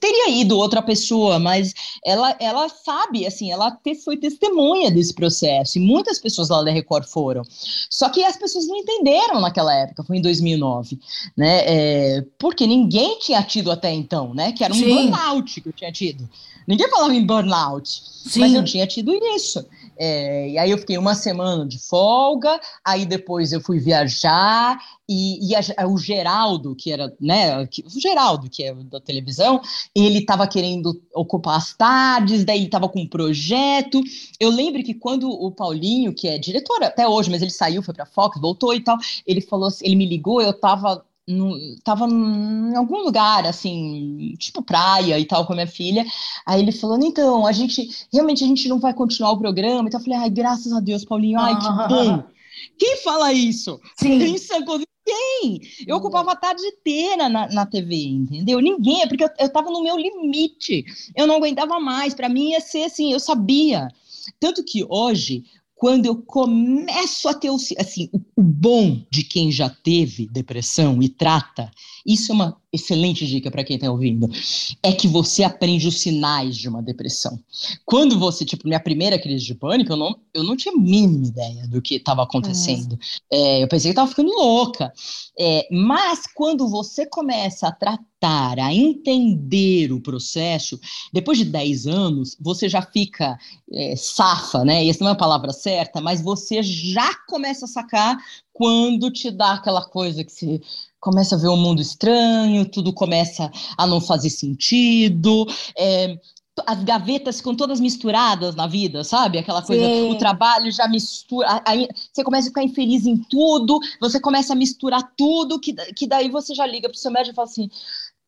Teria ido outra pessoa, mas ela, ela sabe, assim, ela foi testemunha desse processo, e muitas pessoas lá da Record foram. Só que as pessoas não entenderam naquela época, foi em 2009, né? É, porque ninguém tinha tido até então, né? Que era um Sim. burnout que eu tinha tido. Ninguém falava em burnout, Sim. mas eu tinha tido isso. É, e aí eu fiquei uma semana de folga, aí depois eu fui viajar, e, e a, o Geraldo, que era, né, que, o Geraldo, que é da televisão, ele estava querendo ocupar as tardes, daí estava com um projeto. Eu lembro que quando o Paulinho, que é diretor até hoje, mas ele saiu, foi para Fox, voltou e tal, ele falou assim, ele me ligou, eu estava no, tava em algum lugar, assim, tipo praia e tal, com a minha filha. Aí ele falando, então, a gente, realmente a gente não vai continuar o programa. Então eu falei, ai, graças a Deus, Paulinho, ai, que bom. Quem fala isso? Sim. Quem? Eu ocupava a tarde inteira na, na TV, entendeu? Ninguém, é porque eu, eu tava no meu limite. Eu não aguentava mais. Para mim ia ser assim, eu sabia. Tanto que hoje quando eu começo a ter o, assim, o bom de quem já teve depressão e trata, isso é uma excelente dica para quem está ouvindo, é que você aprende os sinais de uma depressão. Quando você, tipo, minha primeira crise de pânico, eu não, eu não tinha a mínima ideia do que estava acontecendo. É, eu pensei que estava ficando louca. É, mas quando você começa a tratar, a entender o processo, depois de 10 anos, você já fica é, safa, né? Essa não é a palavra certa, mas você já começa a sacar quando te dá aquela coisa que se começa a ver um mundo estranho, tudo começa a não fazer sentido. É, as gavetas ficam todas misturadas na vida, sabe? Aquela coisa, Sim. o trabalho já mistura, aí você começa a ficar infeliz em tudo, você começa a misturar tudo, que, que daí você já liga pro seu médico e fala assim,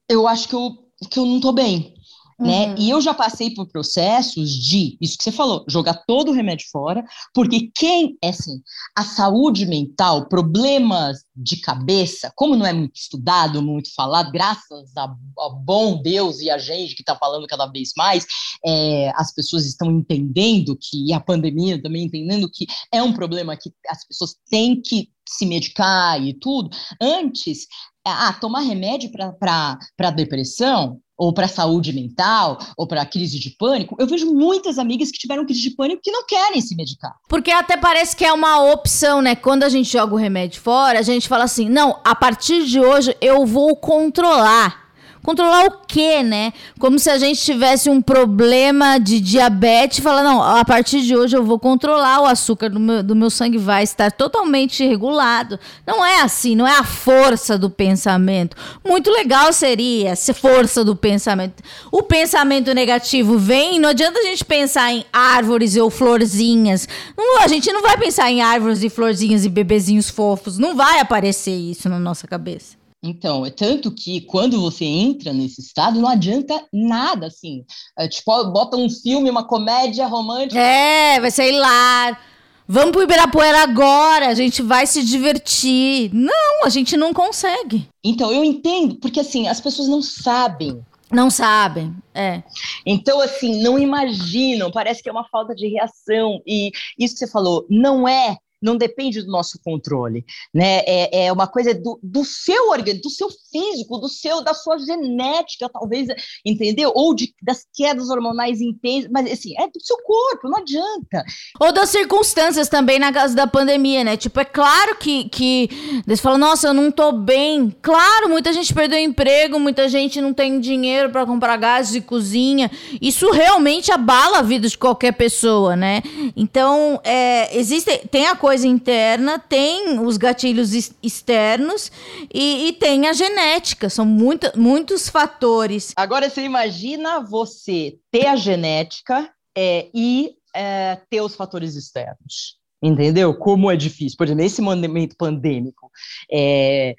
eu acho que eu, que eu não tô bem, né? Uhum. E eu já passei por processos de, isso que você falou, jogar todo o remédio fora, porque quem, é assim, a saúde mental, problemas de cabeça, como não é muito estudado, muito falado, graças a, a bom Deus e a gente que está falando cada vez mais, é, as pessoas estão entendendo que, e a pandemia também entendendo que é um problema que as pessoas têm que se medicar e tudo, antes, ah, tomar remédio para depressão, ou para saúde mental, ou para crise de pânico, eu vejo muitas amigas que tiveram crise de pânico que não querem se medicar. Porque até parece que é uma opção, né? Quando a gente joga o remédio fora, a gente fala assim: não, a partir de hoje eu vou controlar. Controlar o quê, né? Como se a gente tivesse um problema de diabetes e falar, não, a partir de hoje eu vou controlar o açúcar do meu, do meu sangue, vai estar totalmente regulado. Não é assim, não é a força do pensamento. Muito legal seria se força do pensamento. O pensamento negativo vem, não adianta a gente pensar em árvores ou florzinhas. Não, a gente não vai pensar em árvores e florzinhas e bebezinhos fofos. Não vai aparecer isso na nossa cabeça. Então, é tanto que quando você entra nesse estado, não adianta nada, assim. É, tipo, bota um filme, uma comédia romântica. É, vai ser hilar. Vamos pro Ibirapuera agora, a gente vai se divertir. Não, a gente não consegue. Então, eu entendo, porque assim, as pessoas não sabem. Não sabem, é. Então, assim, não imaginam, parece que é uma falta de reação. E isso que você falou, não é não depende do nosso controle, né? É, é uma coisa do, do seu organismo, do seu físico, do seu, da sua genética, talvez, entendeu? Ou de, das quedas hormonais intensas, mas assim, é do seu corpo, não adianta. Ou das circunstâncias também na casa da pandemia, né? Tipo, é claro que, que eles falam, nossa, eu não tô bem. Claro, muita gente perdeu emprego, muita gente não tem dinheiro para comprar gás de cozinha. Isso realmente abala a vida de qualquer pessoa, né? Então, é, existe, tem a coisa interna, tem os gatilhos externos e, e tem a genética. São muito, muitos fatores. Agora, você imagina você ter a genética é, e é, ter os fatores externos. Entendeu? Como é difícil. Por exemplo, nesse momento pandêmico, é,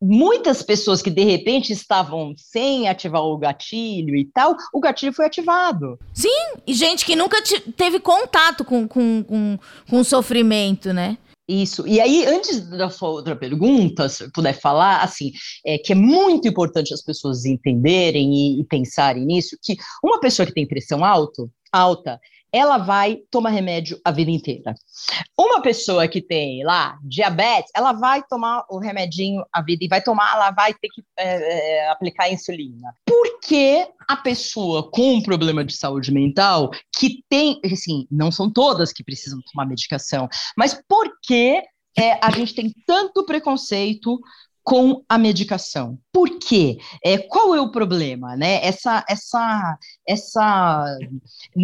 muitas pessoas que de repente estavam sem ativar o gatilho e tal, o gatilho foi ativado. Sim, e gente que nunca teve contato com, com, com, com o sofrimento, né? Isso. E aí, antes da sua outra pergunta, se puder falar, assim, é que é muito importante as pessoas entenderem e, e pensarem nisso, que uma pessoa que tem pressão alto, alta, ela vai tomar remédio a vida inteira. Uma pessoa que tem lá diabetes, ela vai tomar o remedinho a vida e vai tomar, ela vai ter que é, é, aplicar insulina. Por que a pessoa com um problema de saúde mental, que tem, assim, não são todas que precisam tomar medicação, mas por que é, a gente tem tanto preconceito com a medicação. Por quê? É, qual é o problema? Né? Essa, essa, essa,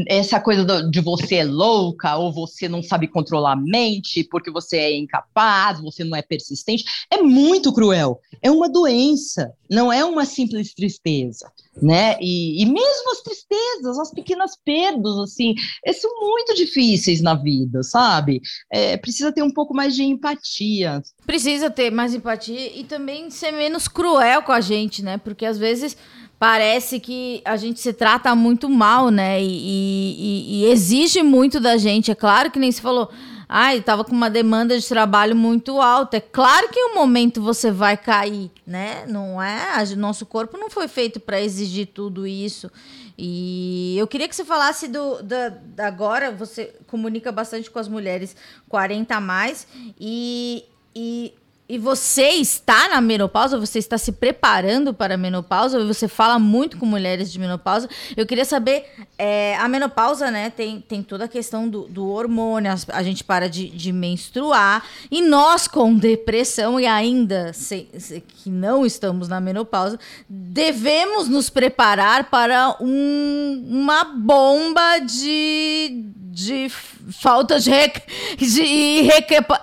essa coisa de você é louca ou você não sabe controlar a mente porque você é incapaz, você não é persistente, é muito cruel. É uma doença, não é uma simples tristeza. Né? E, e mesmo as tristezas, as pequenas perdas, assim, são muito difíceis na vida, sabe? É, precisa ter um pouco mais de empatia. Precisa ter mais empatia e também ser menos cruel com a gente, né? Porque às vezes parece que a gente se trata muito mal, né? E, e, e exige muito da gente. É claro que nem se falou. Ai, estava com uma demanda de trabalho muito alta. É claro que em um momento você vai cair, né? Não é? Nosso corpo não foi feito para exigir tudo isso. E eu queria que você falasse do da, agora. Você comunica bastante com as mulheres 40 a mais e, e e você está na menopausa, você está se preparando para a menopausa, você fala muito com mulheres de menopausa. Eu queria saber, é, a menopausa, né, tem, tem toda a questão do, do hormônio, a, a gente para de, de, menstruar, e nós com depressão e ainda se, se, que não estamos na menopausa, devemos nos preparar para um, uma bomba de de falta de, rec, de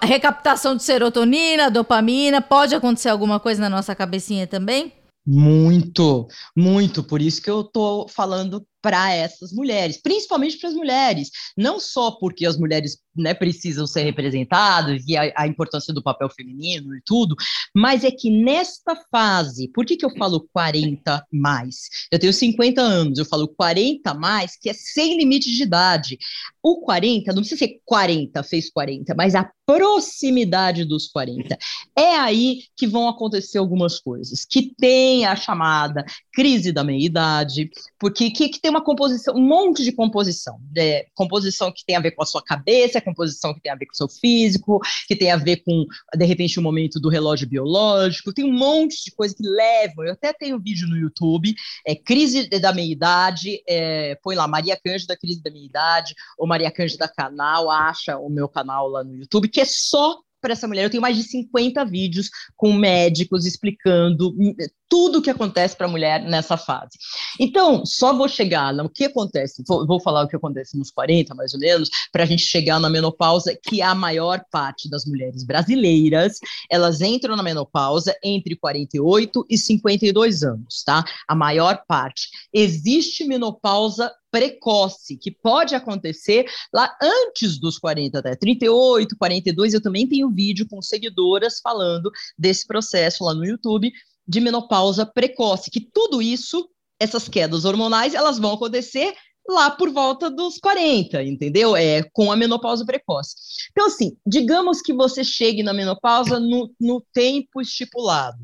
recaptação de serotonina, dopamina. Pode acontecer alguma coisa na nossa cabecinha também? Muito, muito. Por isso que eu tô falando para essas mulheres, principalmente para as mulheres, não só porque as mulheres né, precisam ser representadas e a, a, importância do papel feminino e tudo, mas é que nesta fase, por que, que eu falo 40 mais? Eu tenho 50 anos, eu falo 40 mais, que é sem limite de idade. O 40, não precisa ser 40, fez 40, mas a proximidade dos 40. É aí que vão acontecer algumas coisas, que tem a chamada crise da meia-idade, porque que, que tem uma composição, um monte de composição. É, composição que tem a ver com a sua cabeça, composição que tem a ver com o seu físico, que tem a ver com, de repente, o momento do relógio biológico. Tem um monte de coisa que levam. Eu até tenho vídeo no YouTube, é Crise da Meia-Idade, é, põe lá Maria Cândida, Crise da Meia-Idade, ou Maria Cândida Canal, acha o meu canal lá no YouTube, que é só para essa mulher. Eu tenho mais de 50 vídeos com médicos explicando tudo o que acontece para a mulher nessa fase. Então, só vou chegar no que acontece, vou, vou falar o que acontece nos 40, mais ou menos, para a gente chegar na menopausa, que a maior parte das mulheres brasileiras, elas entram na menopausa entre 48 e 52 anos, tá? A maior parte. Existe menopausa precoce, que pode acontecer lá antes dos 40, até 38, 42. Eu também tenho vídeo com seguidoras falando desse processo lá no YouTube de menopausa precoce, que tudo isso, essas quedas hormonais, elas vão acontecer lá por volta dos 40, entendeu? É com a menopausa precoce. Então, assim, digamos que você chegue na menopausa no, no tempo estipulado.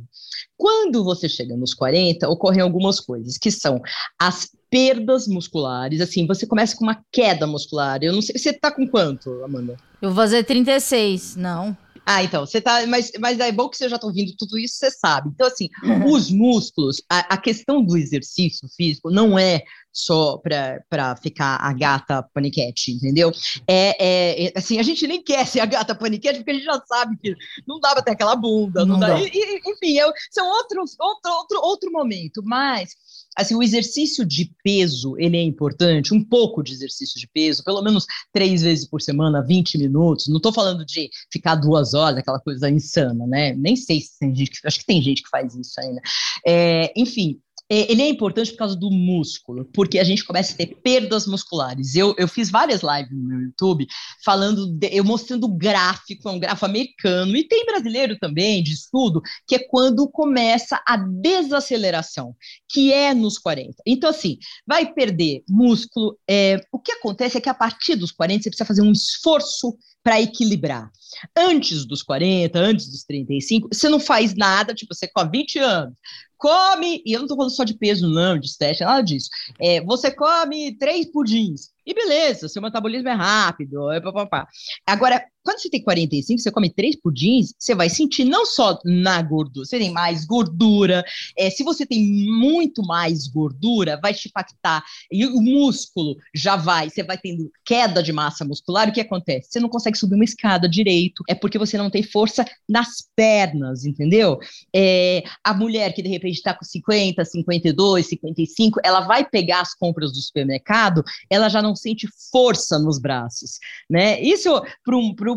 Quando você chega nos 40, ocorrem algumas coisas, que são as perdas musculares, assim, você começa com uma queda muscular. Eu não sei, você tá com quanto, Amanda? Eu vou fazer 36, não. Ah, então, você tá. Mas, mas é bom que você já está ouvindo tudo isso, você sabe. Então, assim, uhum. os músculos, a, a, questão do exercício físico não é só para ficar a gata paniquete, entendeu? É, é, é, assim, a gente nem quer ser a gata paniquete, porque a gente já sabe que não dá para ter aquela bunda, não, não dá. dá. E, enfim, é, são outros, outro, outro, outro momento, mas assim, o exercício de peso, ele é importante, um pouco de exercício de peso, pelo menos três vezes por semana, 20 minutos, não estou falando de ficar duas horas, aquela coisa insana, né, nem sei se tem gente, que, acho que tem gente que faz isso ainda, é, enfim, ele é importante por causa do músculo, porque a gente começa a ter perdas musculares. Eu, eu fiz várias lives no meu YouTube falando, de, eu mostrando gráfico, é um gráfico americano, e tem brasileiro também, de estudo, que é quando começa a desaceleração, que é nos 40. Então, assim, vai perder músculo. É, o que acontece é que a partir dos 40 você precisa fazer um esforço para equilibrar. Antes dos 40, antes dos 35, você não faz nada, tipo, você com 20 anos, come, e eu não tô falando só de peso, não, de estética, nada disso. É, você come três pudins, e beleza, seu metabolismo é rápido, é papapá. Agora, quando você tem 45, você come três pudins, você vai sentir não só na gordura, você tem mais gordura. É, se você tem muito mais gordura, vai te impactar. E o músculo já vai, você vai tendo queda de massa muscular. O que acontece? Você não consegue subir uma escada direito, é porque você não tem força nas pernas, entendeu? É, a mulher que de repente está com 50, 52, 55, ela vai pegar as compras do supermercado, ela já não sente força nos braços, né? Isso para um, um,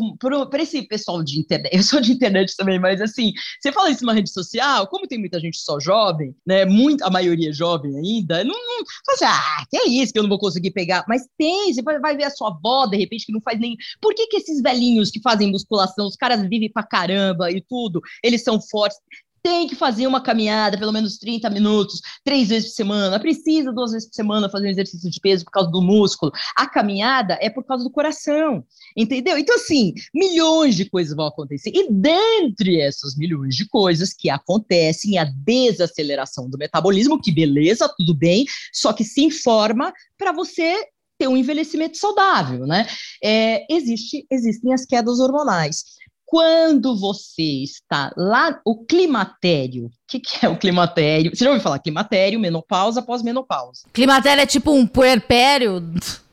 esse pessoal de internet, [LAUGHS] eu sou de internet também, mas assim, você fala isso numa rede social, como tem muita gente só jovem, né? Muito, a maioria é jovem ainda, não, não assim, ah, que é isso que eu não vou conseguir pegar, mas tem, você vai, vai ver a sua avó, de repente, que não faz nem. Por que, que esses velhinhos que fazem musculação, os caras vivem pra caramba e tudo, eles são fortes? Tem que fazer uma caminhada, pelo menos 30 minutos, três vezes por semana, precisa duas vezes por semana fazer um exercício de peso por causa do músculo. A caminhada é por causa do coração, entendeu? Então, assim, milhões de coisas vão acontecer. E dentre essas milhões de coisas que acontecem, a desaceleração do metabolismo, que beleza, tudo bem, só que se informa para você ter um envelhecimento saudável, né? É, existe, existem as quedas hormonais quando você está lá, o climatério, o que, que, é o climatério? Você já ouviu falar climatério, menopausa, pós-menopausa? Climatério é tipo um puerpério?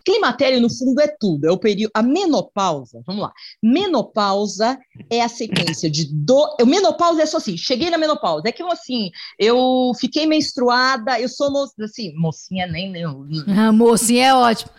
Climatério, no fundo, é tudo. É o período. A menopausa, vamos lá. Menopausa é a sequência de do. Menopausa é só assim, cheguei na menopausa. É que eu assim, eu fiquei menstruada, eu sou moça, assim, mocinha nem. nem... Ah, mocinha é ótimo.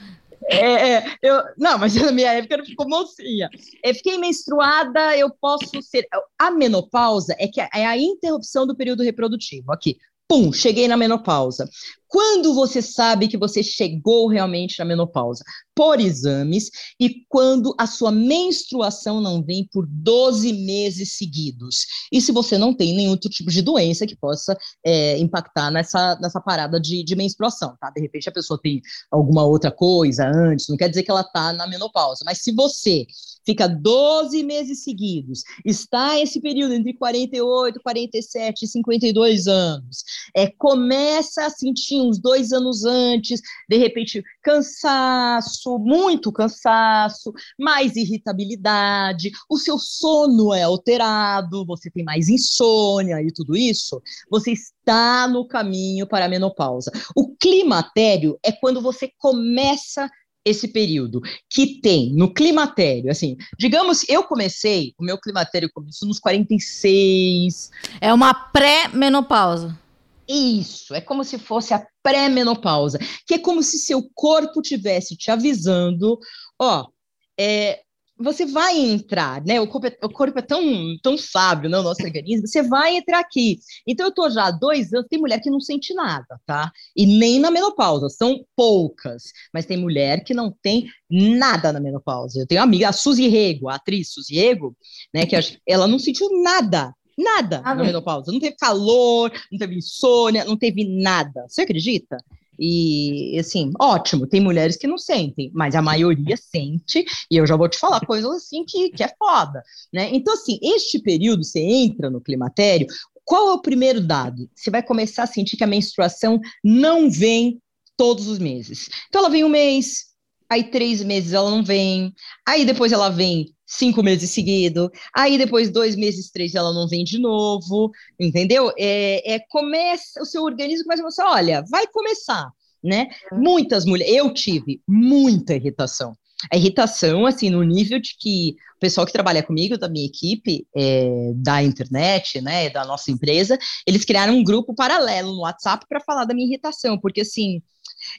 É, é, eu, não, mas [LAUGHS] na minha época eu ficou mocinha. Eu fiquei menstruada, eu posso ser. A menopausa é que é a interrupção do período reprodutivo. Aqui, pum, cheguei na menopausa. Quando você sabe que você chegou realmente na menopausa? Por exames e quando a sua menstruação não vem por 12 meses seguidos. E se você não tem nenhum outro tipo de doença que possa é, impactar nessa, nessa parada de, de menstruação, tá? De repente a pessoa tem alguma outra coisa antes, não quer dizer que ela está na menopausa, mas se você fica 12 meses seguidos, está esse período entre 48, 47 e 52 anos, é, começa a sentir uns dois anos antes, de repente, cansaço, muito cansaço, mais irritabilidade, o seu sono é alterado, você tem mais insônia e tudo isso, você está no caminho para a menopausa. O climatério é quando você começa esse período, que tem no climatério, assim, digamos, eu comecei, o meu climatério começou nos 46. É uma pré-menopausa. Isso, é como se fosse a pré-menopausa, que é como se seu corpo tivesse te avisando, ó, é, você vai entrar, né? O corpo é, o corpo é tão, tão sábio, né? O nosso organismo, você vai entrar aqui. Então, eu tô já há dois anos, tem mulher que não sente nada, tá? E nem na menopausa, são poucas. Mas tem mulher que não tem nada na menopausa. Eu tenho uma amiga, a Suzy Rego, a atriz Suzy Rego, né? Que ela não sentiu nada Nada ah, na menopausa. Não teve calor, não teve insônia, não teve nada. Você acredita? E, assim, ótimo, tem mulheres que não sentem, mas a maioria sente, e eu já vou te falar coisas assim que, que é foda, né? Então, assim, este período, você entra no climatério, qual é o primeiro dado? Você vai começar a sentir que a menstruação não vem todos os meses. Então, ela vem um mês, aí três meses ela não vem, aí depois ela vem cinco meses seguidos, aí depois dois meses, três, ela não vem de novo, entendeu? É, é começa, o seu organismo começa a pensar, olha, vai começar, né? Uhum. Muitas mulheres, eu tive muita irritação. A irritação, assim, no nível de que o pessoal que trabalha comigo, da minha equipe, é, da internet, né, da nossa empresa, eles criaram um grupo paralelo no WhatsApp para falar da minha irritação, porque, assim,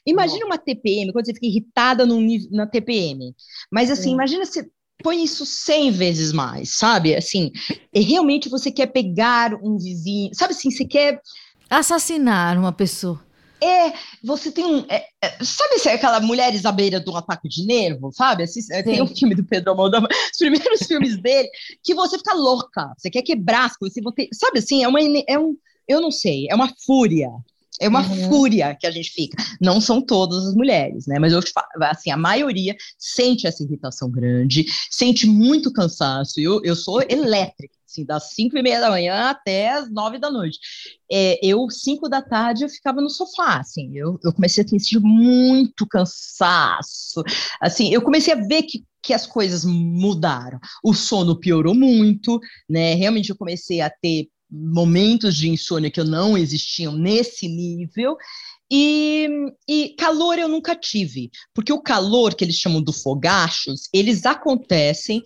imagina uma TPM, quando você fica irritada no, na TPM, mas, assim, imagina se põe isso 100 vezes mais, sabe? Assim, realmente você quer pegar um vizinho, sabe assim, você quer assassinar uma pessoa. É, você tem um. É, é, sabe se é aquela mulheres à beira de um ataque de nervo, sabe? Assim, tem um filme do Pedro Almodóvar, [LAUGHS] os primeiros filmes dele, que você fica louca, você quer quebrar as coisas, você, sabe assim, é uma. É um, eu não sei, é uma fúria É uma uhum. fúria que a gente fica. Não são todas as mulheres, né? Mas eu assim, a maioria sente essa irritação grande, sente muito cansaço. Eu, eu sou elétrica, assim, das cinco e meia da manhã até as nove da noite. É, eu, cinco da tarde, eu ficava no sofá, assim, eu, eu comecei a sentir muito cansaço, assim, eu comecei a ver que que as coisas mudaram. O sono piorou muito, né? Realmente eu comecei a ter momentos de insônia que eu não existiam nesse nível. E, e, calor eu nunca tive, porque o calor que eles chamam do fogachos, eles acontecem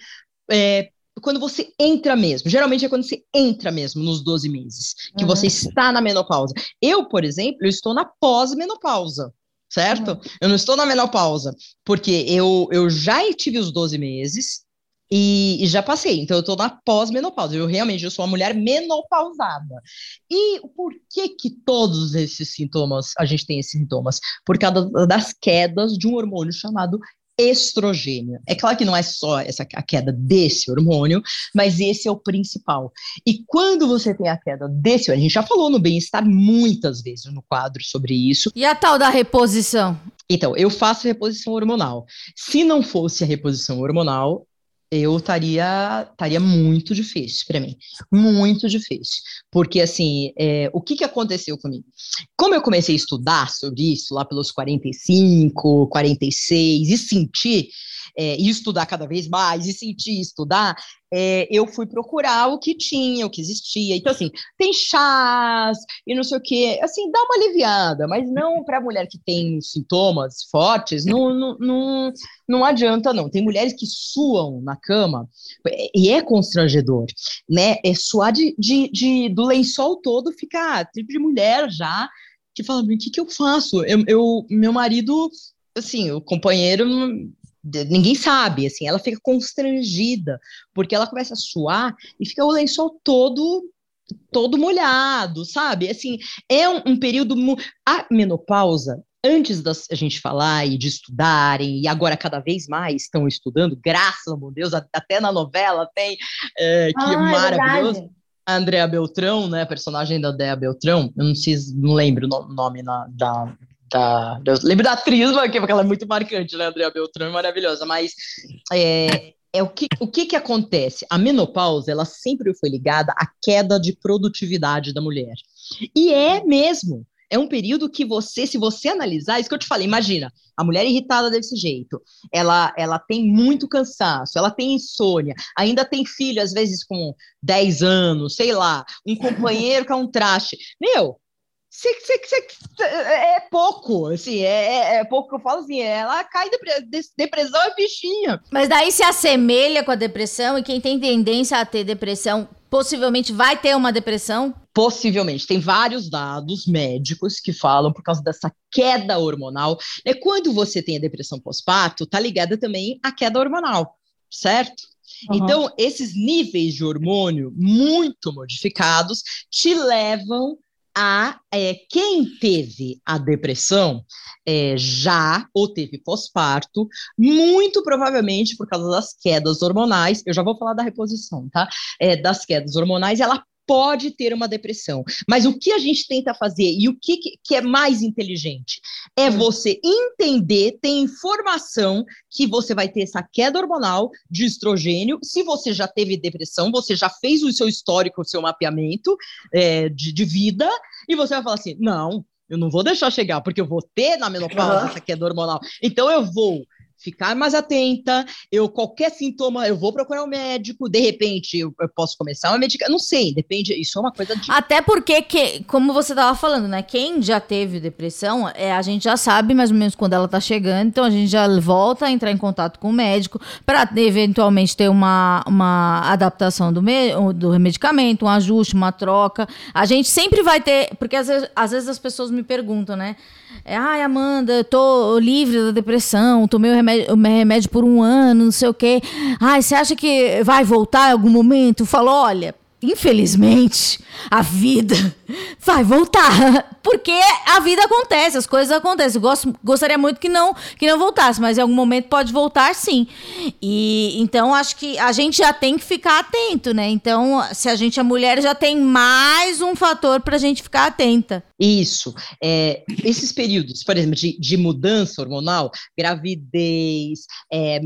é, quando você entra mesmo. Geralmente é quando você entra mesmo nos 12 meses, que uhum. você está na menopausa. Eu, por exemplo, eu estou na pós-menopausa, certo? Uhum. Eu não estou na menopausa, porque eu, eu já tive os 12 meses, e, e, já passei, então eu tô na pós-menopausa. Eu realmente eu sou uma mulher menopausada. E por que que todos esses sintomas, a gente tem esses sintomas? Por causa das quedas de um hormônio chamado estrogênio. É claro que não é só essa a queda desse hormônio, mas esse é o principal. E quando você tem a queda desse, a gente já falou no bem-estar muitas vezes no quadro sobre isso. E a tal da reposição? Então, eu faço reposição hormonal. Se não fosse a reposição hormonal, eu estaria estaria muito difícil para mim, muito difícil, porque assim, é, o que que aconteceu comigo? Como eu comecei a estudar sobre isso lá pelos 45, 46 e sentir é, e estudar cada vez mais, e sentir estudar, é, eu fui procurar o que tinha, o que existia. Então, assim, tem chás e não sei o quê. Assim, dá uma aliviada, mas não para mulher que tem sintomas fortes, não, não, não, não adianta, não. Tem mulheres que suam na cama e é constrangedor, né? É suar de, de, de do lençol todo, ficar tipo de mulher já, que fala, o que, que eu faço? Eu, eu, meu marido, assim, o companheiro ninguém sabe, assim, ela fica constrangida, porque ela começa a suar e fica o lençol todo todo molhado, sabe? Assim, é um, um período a menopausa antes da gente falar e de estudarem, e agora cada vez mais estão estudando, graças ao Deus, até na novela tem, é, que ah, é maravilhoso. É a Andrea Beltrão, né, personagem da Andrea Beltrão, eu não sei, não lembro o nome na, da, da. Eu lembro da atriz, porque ela é muito marcante, né? Andrea Beltrão é maravilhosa, mas é, é o que, o que que acontece? A menopausa, ela sempre foi ligada à queda de produtividade da mulher. E é mesmo. É um período que você, se você analisar, isso que eu te falei, imagina, a mulher irritada desse jeito, ela, ela tem muito cansaço, ela tem insônia, ainda tem filho, às vezes com 10 anos, sei lá, um companheiro que é um traste. Meu, é pouco, assim, é, é, é, pouco que eu falo assim, ela cai de, depressão é bichinha. Mas daí se assemelha com a depressão e quem tem tendência a ter depressão possivelmente vai ter uma depressão? Possivelmente. Tem vários dados médicos que falam por causa dessa queda hormonal. É quando você tem a depressão pós-parto, tá ligada também à queda hormonal, certo? Uhum. Então, esses níveis de hormônio muito modificados te levam a é, quem teve a depressão é, já ou teve pós-parto, muito provavelmente por causa das quedas hormonais, eu já vou falar da reposição, tá? É, das quedas hormonais, ela pode ter uma depressão. Mas o que a gente tenta fazer e o que, que é mais inteligente é hum. você entender, ter informação que você vai ter essa queda hormonal de estrogênio. Se você já teve depressão, você já fez o seu histórico, o seu mapeamento é, de, de vida, e você vai falar assim: não, eu não vou deixar chegar, porque eu vou ter na menopausa uhum. essa queda hormonal. Então eu vou ficar mais atenta, eu qualquer sintoma, eu vou procurar um médico, de repente eu, eu posso começar uma medicação, não sei, depende, isso é uma coisa de... Até porque, que, como você estava falando, né, quem já teve depressão, é, a gente já sabe mais ou menos quando ela está chegando, então a gente já volta a entrar em contato com o médico para eventualmente ter uma, uma adaptação do, me, do medicamento, um ajuste, uma troca, a gente sempre vai ter, porque às vezes, às vezes as pessoas me perguntam, né, é, ai, Amanda, eu tô livre da depressão, tomei o remédio, o remédio por um ano, não sei o quê. Ai, você acha que vai voltar em algum momento? Falou, olha, infelizmente, a vida [LAUGHS] vai voltar. Porque a vida acontece, as coisas acontecem. Gosto, gostaria muito que não, que não voltasse, mas em algum momento pode voltar sim. E então acho que a gente já tem que ficar atento, né? Então, se a gente é mulher, já tem mais um fator pra gente ficar atenta. Isso. É, esses períodos, por exemplo, de, de mudança hormonal, gravidez, é,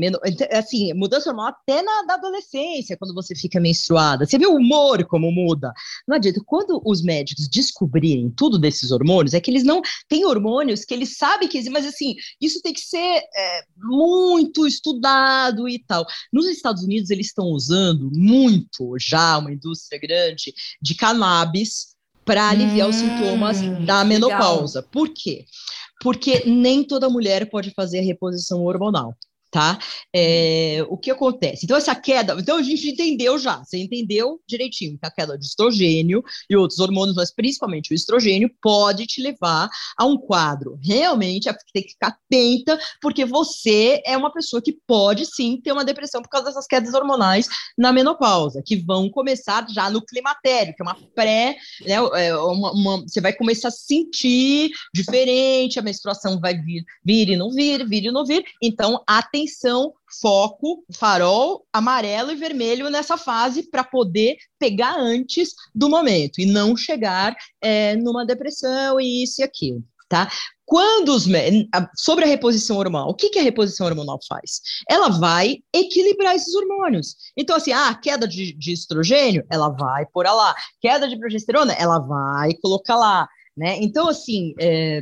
assim, mudança hormonal até na, na, adolescência, quando você fica menstruada. Você vê o humor como muda. Não adianta. Quando os médicos descobrirem tudo desses hormônios, é que eles não têm hormônios que eles sabem que existem, mas assim, isso tem que ser é, muito estudado e tal. Nos Estados Unidos, eles estão usando muito já uma indústria grande de cannabis para aliviar hum, os sintomas da menopausa. Legal. Por quê? Porque nem toda mulher pode fazer a reposição hormonal tá? É, o que acontece? Então, essa queda, então a gente entendeu já, você entendeu direitinho que a queda de estrogênio e outros hormônios, mas principalmente o estrogênio, pode te levar a um quadro. Realmente, tem que ficar atenta, porque você é uma pessoa que pode sim ter uma depressão por causa dessas quedas hormonais na menopausa, que vão começar já no climatério, que é uma pré, né? É uma, uma, você vai começar a sentir diferente, a menstruação vai vir, vir e não vir, vir e não vir. Então, atenção atenção, foco, farol amarelo e vermelho nessa fase para poder pegar antes do momento e não chegar é, numa depressão e isso e aquilo, tá? Quando os sobre a reposição hormonal, o que, que a reposição hormonal faz? Ela vai equilibrar esses hormônios. Então, assim, ah, queda de, de estrogênio, ela vai pôr lá. Queda de progesterona, ela vai colocar lá. Né? Então, assim, é,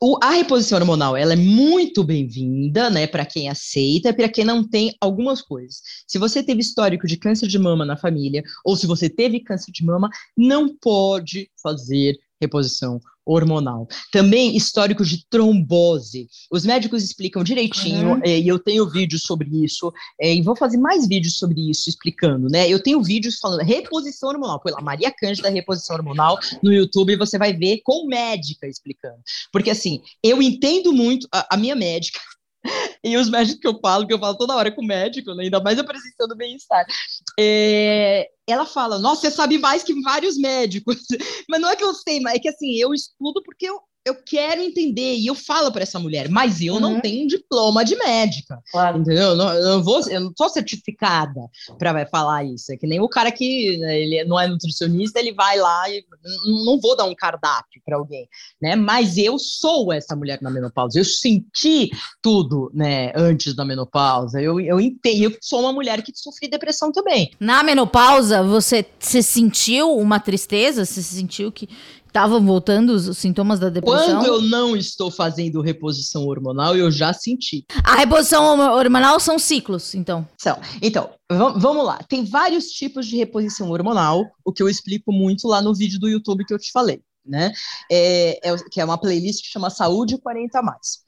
o, a reposição hormonal ela é muito bem-vinda, né, para quem aceita, para quem não tem algumas coisas. Se você teve histórico de câncer de mama na família, ou se você teve câncer de mama, não pode fazer reposição hormonal. Também histórico de trombose. Os médicos explicam direitinho, uhum. é, e eu tenho vídeos sobre isso, é, e vou fazer mais vídeos sobre isso explicando, né? Eu tenho vídeos falando reposição hormonal, põe lá, Maria Cândida reposição hormonal no YouTube, e você vai ver com médica explicando. Porque assim, eu entendo muito, a, a minha médica, [LAUGHS] e os médicos que eu falo, que eu falo toda hora com o médico, né? ainda mais apresentando bem-estar. É, ela fala, nossa, você sabe mais que vários médicos. [LAUGHS] Mas não é que eu sei, mas é que assim, eu estudo porque eu, eu quero entender e eu falo para essa mulher, mas eu uhum. não tenho diploma de médica, claro. entendeu? Eu não, eu não vou, eu não sou certificada para falar isso. É que nem o cara que né, ele não é nutricionista, ele vai lá e não vou dar um cardápio para alguém, né? Mas eu sou essa mulher na menopausa. Eu senti tudo, né? Antes da menopausa. Eu eu entendo. Eu sou uma mulher que sofri depressão também. Na menopausa, você se sentiu uma tristeza? Você sentiu que estavam voltando os, sintomas da depressão? Quando eu não estou fazendo reposição hormonal, eu já senti. A reposição hormonal são ciclos, então? São. Então, vamos lá. Tem vários tipos de reposição hormonal, o que eu explico muito lá no vídeo do YouTube que eu te falei, né? É, é que é uma playlist que chama Saúde 40 mais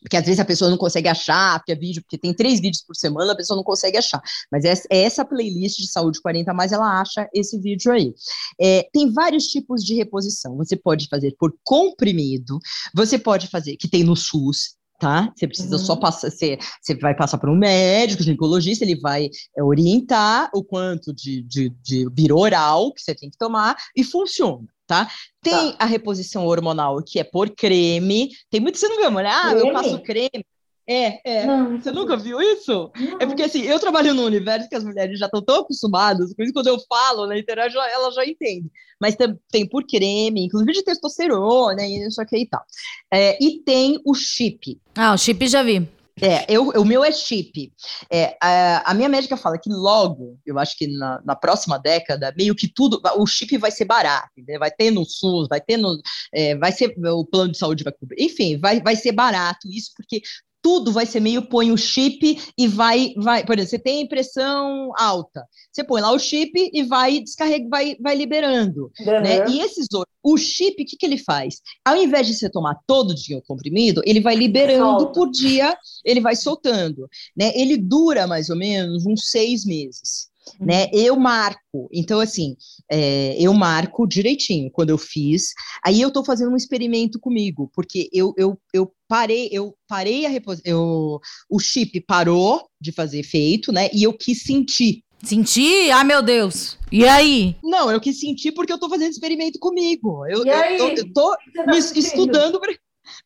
porque às vezes a pessoa não consegue achar, porque é vídeo, porque tem três vídeos por semana, a pessoa não consegue achar. Mas essa, essa playlist de saúde 40 mais, ela acha esse vídeo aí. É, tem vários tipos de reposição. Você pode fazer por comprimido, você pode fazer, que tem no SUS, tá? Você precisa uhum. só passar, você, você vai passar por um médico, ginecologista, ele vai é, orientar o quanto de, de, de oral que você tem que tomar e funciona tá? Tem tá. a reposição hormonal, que é por creme. Tem muito, você não viu, mulher? Ah, creme? eu passo creme. É, é. Não, você nunca viu isso? Não. É porque assim, eu trabalho num universo que as mulheres já estão tão acostumadas, por isso quando eu falo na internet, ela já entende. Mas tem, tem por creme, inclusive de testosterona, e isso aqui e tal. É, e tem o chip. Ah, o chip já vi. É, eu, o meu é chip. É, a, a, minha médica fala que logo, eu acho que na, na, próxima década, meio que tudo, o chip vai ser barato, né? vai ter no SUS, vai ter no, é, vai ser, o plano de saúde vai cobrir, enfim, vai, vai ser barato isso, porque tudo vai ser meio põe o chip e vai, vai, por exemplo, você tem impressão alta, você põe lá o chip e vai descarrega, vai, vai liberando, uhum. né? E esses o chip, o que, que ele faz? Ao invés de você tomar todo dia o comprimido, ele vai liberando Solta. por dia, ele vai soltando, né? Ele dura mais ou menos uns seis meses né? Eu marco. Então, assim, é, eu marco direitinho quando eu fiz. Aí eu estou fazendo um experimento comigo, porque eu, eu, eu parei, eu parei a repos... eu O chip parou de fazer efeito, né? E eu quis sentir. Sentir? Ah, meu Deus! E aí? Não, eu quis sentir porque eu tô fazendo experimento comigo. Eu, eu tô, eu tô tá me estudando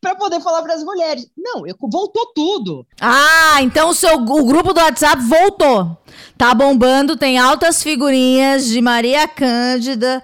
para poder falar para as mulheres. Não, eu, voltou tudo. Ah, então o seu o grupo do WhatsApp voltou. Tá bombando, tem altas figurinhas de Maria Cândida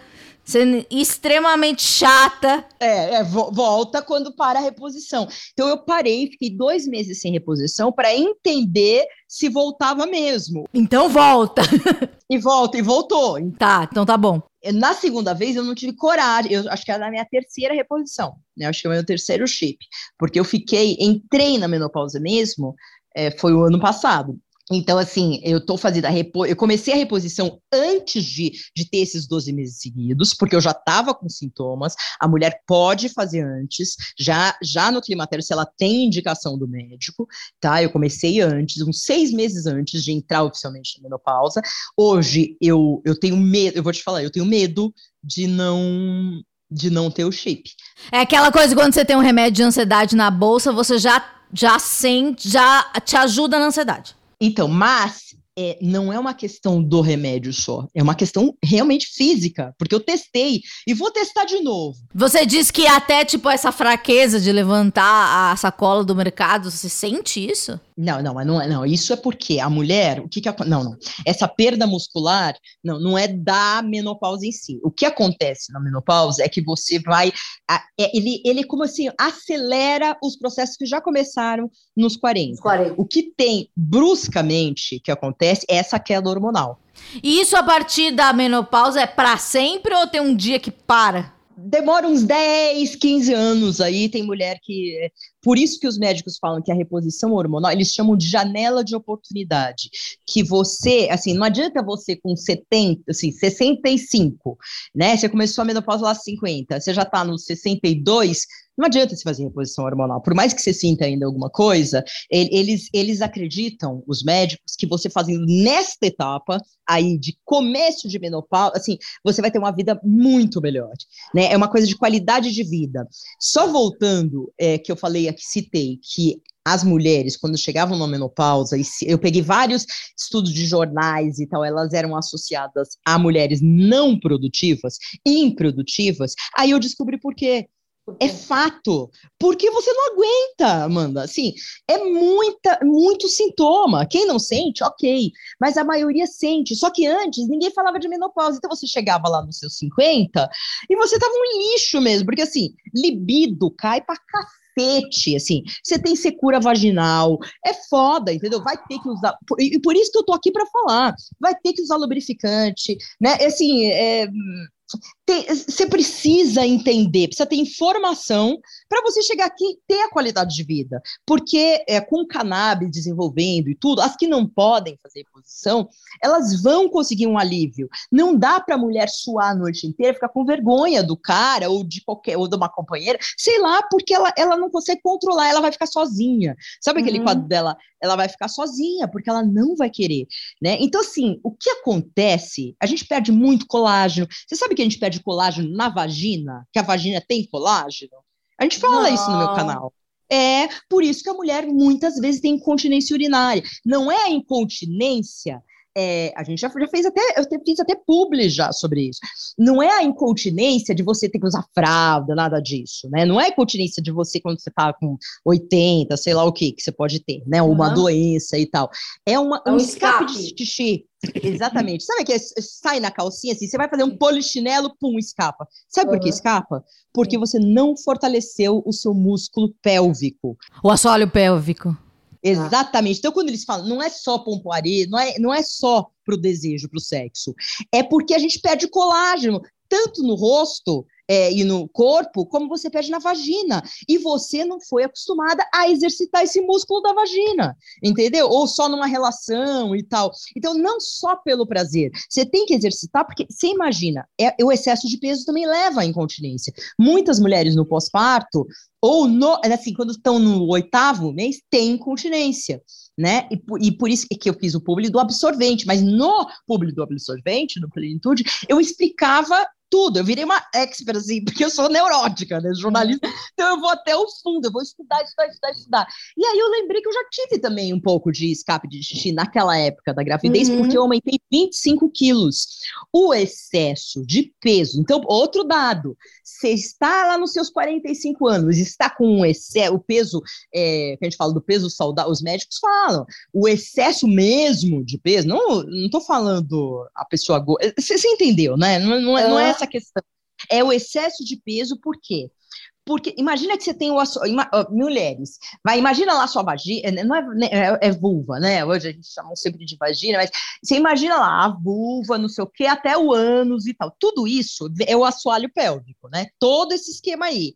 Sendo extremamente chata. É, é, volta quando para a reposição. Então eu parei, fiquei dois meses sem reposição para entender se voltava mesmo. Então volta. [LAUGHS] e volta, e voltou. Tá, então tá bom. Na segunda vez eu não tive coragem, eu acho que era na minha terceira reposição, né? Acho que é o meu terceiro chip, porque eu fiquei, entrei na menopausa mesmo, é, foi o ano passado. Então, assim, eu tô fazendo a repo... eu comecei a reposição antes de, de ter esses 12 meses seguidos, porque eu já estava com sintomas. A mulher pode fazer antes, já, já no climatério, se ela tem indicação do médico, tá? Eu comecei antes, uns seis meses antes de entrar oficialmente na menopausa. Hoje eu, eu tenho medo, eu vou te falar, eu tenho medo de não de não ter o chip. É aquela coisa quando você tem um remédio de ansiedade na bolsa, você já já sente, já te ajuda na ansiedade. Então, mas é, não é uma questão do remédio só, é uma questão realmente física, porque eu testei e vou testar de novo. Você diz que até, tipo, essa fraqueza de levantar a sacola do mercado, você sente isso? Não, não, mas não é, não. Isso é porque a mulher, o que que não, não. Essa perda muscular, não, não é da menopausa em si. O que acontece na menopausa é que você vai, é, ele, ele como assim acelera os processos que já começaram nos 40. 40. O que tem bruscamente que acontece é essa queda hormonal. E isso a partir da menopausa é para sempre ou tem um dia que para? demora uns 10, 15 anos aí, tem mulher que. Por isso que os médicos falam que a reposição hormonal, eles chamam de janela de oportunidade. Que você, assim, não adianta você com 70, assim, 65, né? Você começou a menopausa lá 50, você já tá nos 62, não adianta se fazer reposição hormonal. Por mais que você sinta ainda alguma coisa, eles, eles acreditam, os médicos, que você fazendo nesta etapa aí de começo de menopausa, assim, você vai ter uma vida muito melhor, né? É uma coisa de qualidade de vida. Só voltando, é, que eu falei aqui, citei, que as mulheres, quando chegavam na menopausa, eu peguei vários estudos de jornais e tal, elas eram associadas a mulheres não produtivas, improdutivas, aí eu descobri por quê. É fato. Porque você não aguenta, Amanda. Assim, é muita, muito sintoma. Quem não sente, ok. Mas a maioria sente. Só que antes ninguém falava de menopausa. Então você chegava lá nos seus 50 e você tava um lixo mesmo. Porque assim, libido cai pra cacete, assim, você tem secura vaginal, é foda, entendeu? Vai ter que usar, e por isso que eu tô aqui para falar, vai ter que usar lubrificante, né? Assim, é, você precisa entender, precisa ter informação para você chegar aqui e ter a qualidade de vida. Porque é, com cannabis desenvolvendo e tudo, as que não podem fazer reposição, elas vão conseguir um alívio. Não dá para a mulher suar a noite inteira, ficar com vergonha do cara ou de qualquer ou de uma companheira, sei lá, porque ela, ela não consegue controlar, ela vai ficar sozinha. Sabe aquele uhum. quadro dela? Ela vai ficar sozinha, porque ela não vai querer, né? Então, assim, o que acontece? A gente perde muito colágeno. Você sabe que a gente perde colágeno na vagina? Que a vagina tem colágeno? A gente fala não. isso no meu canal. É por isso que a mulher muitas vezes tem incontinência urinária. Não é a incontinência é, a gente já, já, fez até, eu fiz até publi já sobre isso. Não é a incontinência de você ter que usar fralda, nada disso, né? Não é a incontinência de você quando você tá com 80, sei lá o que, que você pode ter, né? Uma uhum. doença e tal. É uma, é um, um escape, escape de xixi. Exatamente. Sabe que sai na calcinha assim, você vai fazer um polichinelo, pum, escapa. Sabe uhum. por que escapa? Porque você não fortaleceu o seu músculo pélvico. O assoalho pélvico. Exatamente. Então, quando eles falam, não é só pompoaria, não é, não é só para o desejo, para o sexo. É porque a gente perde colágeno, tanto no rosto é, e no corpo, como você perde na vagina. E você não foi acostumada a exercitar esse músculo da vagina, entendeu? Ou só numa relação e tal. Então, não só pelo prazer. Você tem que exercitar, porque você imagina, é, o excesso de peso também leva à incontinência. Muitas mulheres no pós-parto, ou no, assim, quando estão no oitavo mês, têm incontinência. Né? E, e, por isso que eu fiz o público do absorvente, mas no público do absorvente, no Plenitude, eu explicava tudo. Eu virei uma expert, assim, [LAUGHS] porque eu sou neurótica, né? Jornalista. Então eu vou até o fundo, eu vou estudar, estudar, estudar, estudar. E aí eu lembrei que eu já tive também um pouco de escape de xixi naquela época da gravidez, uhum. porque eu aumentei 25 quilos. O excesso de peso. Então, outro dado. Você está lá nos seus 45 anos, está com um excesso, o peso, é, que a gente fala do peso saudável, os médicos falam, o excesso mesmo de peso, não, não tô falando a pessoa. Você, você entendeu, né? Não, não, é, não é essa questão. É o excesso de peso, por quê? Porque imagina que você tem o ima, mulheres, vai, imagina lá sua vagina, não é, né, é, é, vulva, né? Hoje a gente chama sempre de vagina, mas você imagina lá a vulva, não sei o que, até o ânus e tal. Tudo isso é o assoalho pélvico, né? Todo esse esquema aí.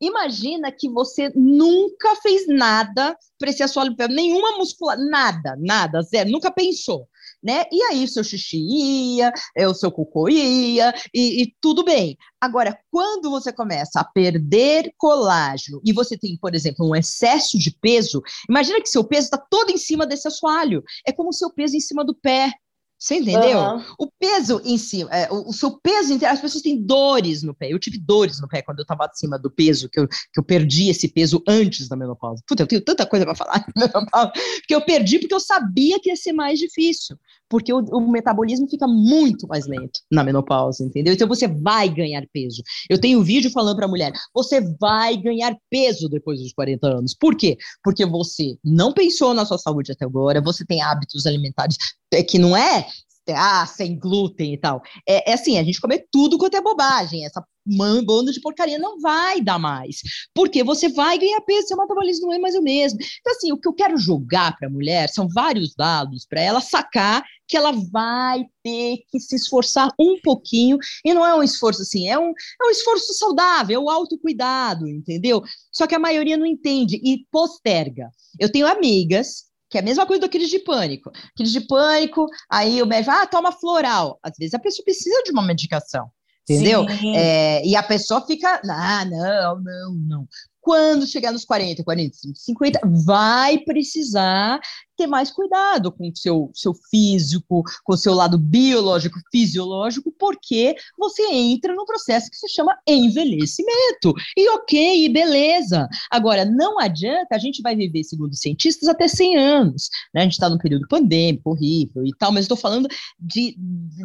Imagina que você nunca fez nada para esse assoalho pélvico, nenhuma musculatura, nada, nada, zero, nunca pensou né? E aí o seu xixi ia, é, o seu cocô ia, e, e tudo bem. Agora, quando você começa a perder colágeno e você tem, por exemplo, um excesso de peso, imagina que seu peso está todo em cima desse assoalho. É como o seu peso em cima do pé. Você entendeu? Uhum. O peso em cima, é, o, o, seu peso inteiro, as pessoas têm dores no pé. Eu tive dores no pé quando eu estava acima do peso, que eu, que eu perdi esse peso antes da menopausa. Puta, eu tenho tanta coisa para falar [LAUGHS] menopausa, porque eu perdi porque eu sabia que ia ser mais difícil porque o, o, metabolismo fica muito mais lento na menopausa, entendeu? Então você vai ganhar peso. Eu tenho um vídeo falando para a mulher: você vai ganhar peso depois dos 40 anos. Por quê? Porque você não pensou na sua saúde até agora, você tem hábitos alimentares é, que não é ah, sem glúten e tal. É, é, assim, a gente comer tudo quanto é bobagem. Essa bando de porcaria não vai dar mais. Porque você vai ganhar peso, seu metabolismo não é mais o mesmo. Então, assim, o que eu quero jogar para a mulher são vários dados para ela sacar que ela vai ter que se esforçar um pouquinho, e não é um esforço assim, é um, é um esforço saudável, é o autocuidado, entendeu? Só que a maioria não entende e posterga. Eu tenho amigas que é a mesma coisa do crise de pânico. Crise de pânico, aí o médico, ah, toma floral. Às vezes a pessoa precisa de uma medicação, entendeu? É, e a pessoa fica, ah, não, não, não. Quando chegar nos 40, 45, 50, vai precisar ter mais cuidado com o seu, seu físico, com o seu lado biológico, fisiológico, porque você entra no processo que se chama envelhecimento. E ok, beleza. Agora, não adianta, a gente vai viver, segundo cientistas, até 100 anos. Né? A gente está num período pandêmico, horrível e tal, mas estou falando de,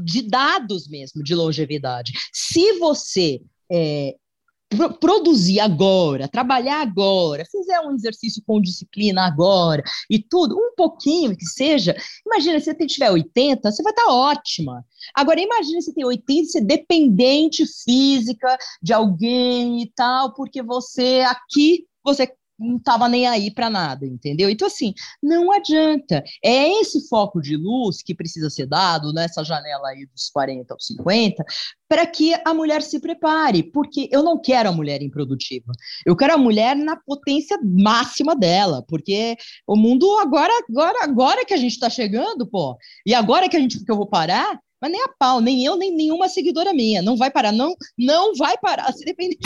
de dados mesmo, de longevidade. Se você é, produzir agora, trabalhar agora, fizer um exercício com disciplina agora e tudo, um pouquinho que seja, imagina se você tiver 80, você vai estar tá ótima. Agora imagina se tem 80 ser dependente física de alguém e tal, porque você aqui você não estava nem aí para nada, entendeu? Então, assim, não adianta. É esse foco de luz que precisa ser dado nessa janela aí dos 40 aos 50, para que a mulher se prepare, porque eu não quero a mulher improdutiva. Eu quero a mulher na potência máxima dela, porque o mundo agora, agora, agora que a gente está chegando, pô, e agora que a gente que eu vou parar, mas nem a pau, nem eu, nem nenhuma seguidora minha. Não vai parar, não, não vai parar, se depender.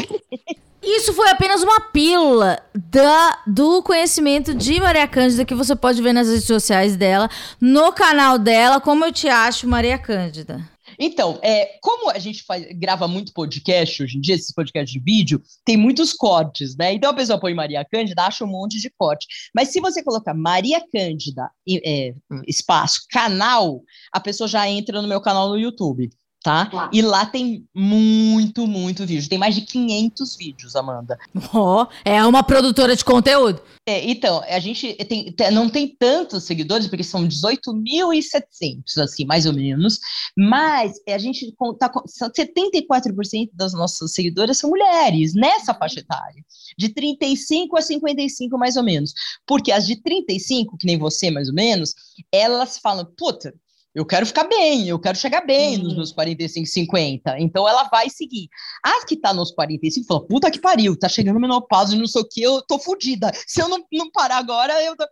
Isso foi apenas uma pílula da, do conhecimento de Maria Cândida que você pode ver nas redes sociais dela, no canal dela, como eu te acho, Maria Cândida. Então, é, como a gente faz, grava muito podcast hoje em dia, esses podcasts de vídeo, tem muitos cortes, né? Então a pessoa põe Maria Cândida, acha um monte de corte. Mas se você colocar Maria Cândida, é, espaço, canal, a pessoa já entra no meu canal no YouTube tá? E lá tem muito, muito vídeo. Tem mais de 500 vídeos, Amanda. Ó, oh, é uma produtora de conteúdo. É, então, a gente tem, não tem tantos seguidores, porque são 18.700, assim, mais ou menos, mas a gente tá com 74% das nossas seguidoras são mulheres, nessa faixa etária, de 35 a 55, mais ou menos. Porque as de 35, que nem você, mais ou menos, elas falam, puta, eu quero ficar bem, eu quero chegar bem uhum. nos meus 45, 50. Então ela vai seguir. As que tá nos 45 fala, puta que pariu, tá chegando menopausa e não sei o que, eu tô fodida. Se eu não, não parar agora, eu tô...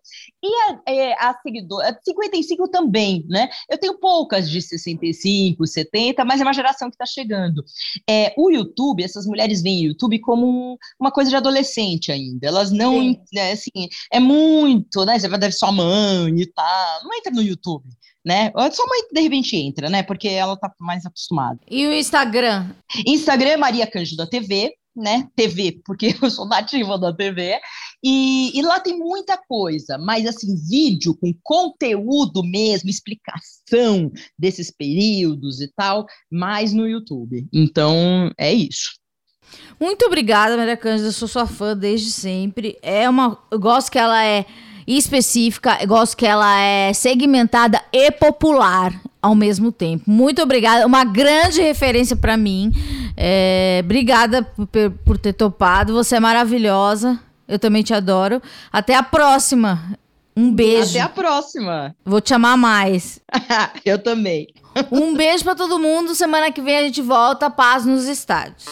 E a, é, a seguidora, 55 também, né? Eu tenho poucas de 65, 70, mas é uma geração que tá chegando. É, o YouTube, essas mulheres veem o YouTube como um, uma coisa de adolescente ainda. Elas não, né, assim, é muito, né? Você vai dar sua mãe e tal. Não entra no YouTube né? Sua mãe de repente entra, né? Porque ela tá mais acostumada. E o Instagram? Instagram é Maria Cândida TV, né? TV, porque [LAUGHS] eu sou nativa da TV. E, e, lá tem muita coisa, mas assim, vídeo com conteúdo mesmo, explicação desses períodos e tal, mais no YouTube. Então, é isso. Muito obrigada, Maria Cândida. Eu sou sua fã desde sempre. É uma. Eu gosto que ela é específica. Eu gosto que ela é segmentada e popular ao mesmo tempo. Muito obrigada, uma grande referência para mim. É, obrigada por, por ter topado. Você é maravilhosa. Eu também te adoro. Até a próxima. Um beijo. Até a próxima. Vou te amar mais. [LAUGHS] Eu também. Um beijo para todo mundo. Semana que vem a gente volta. Paz nos estádios.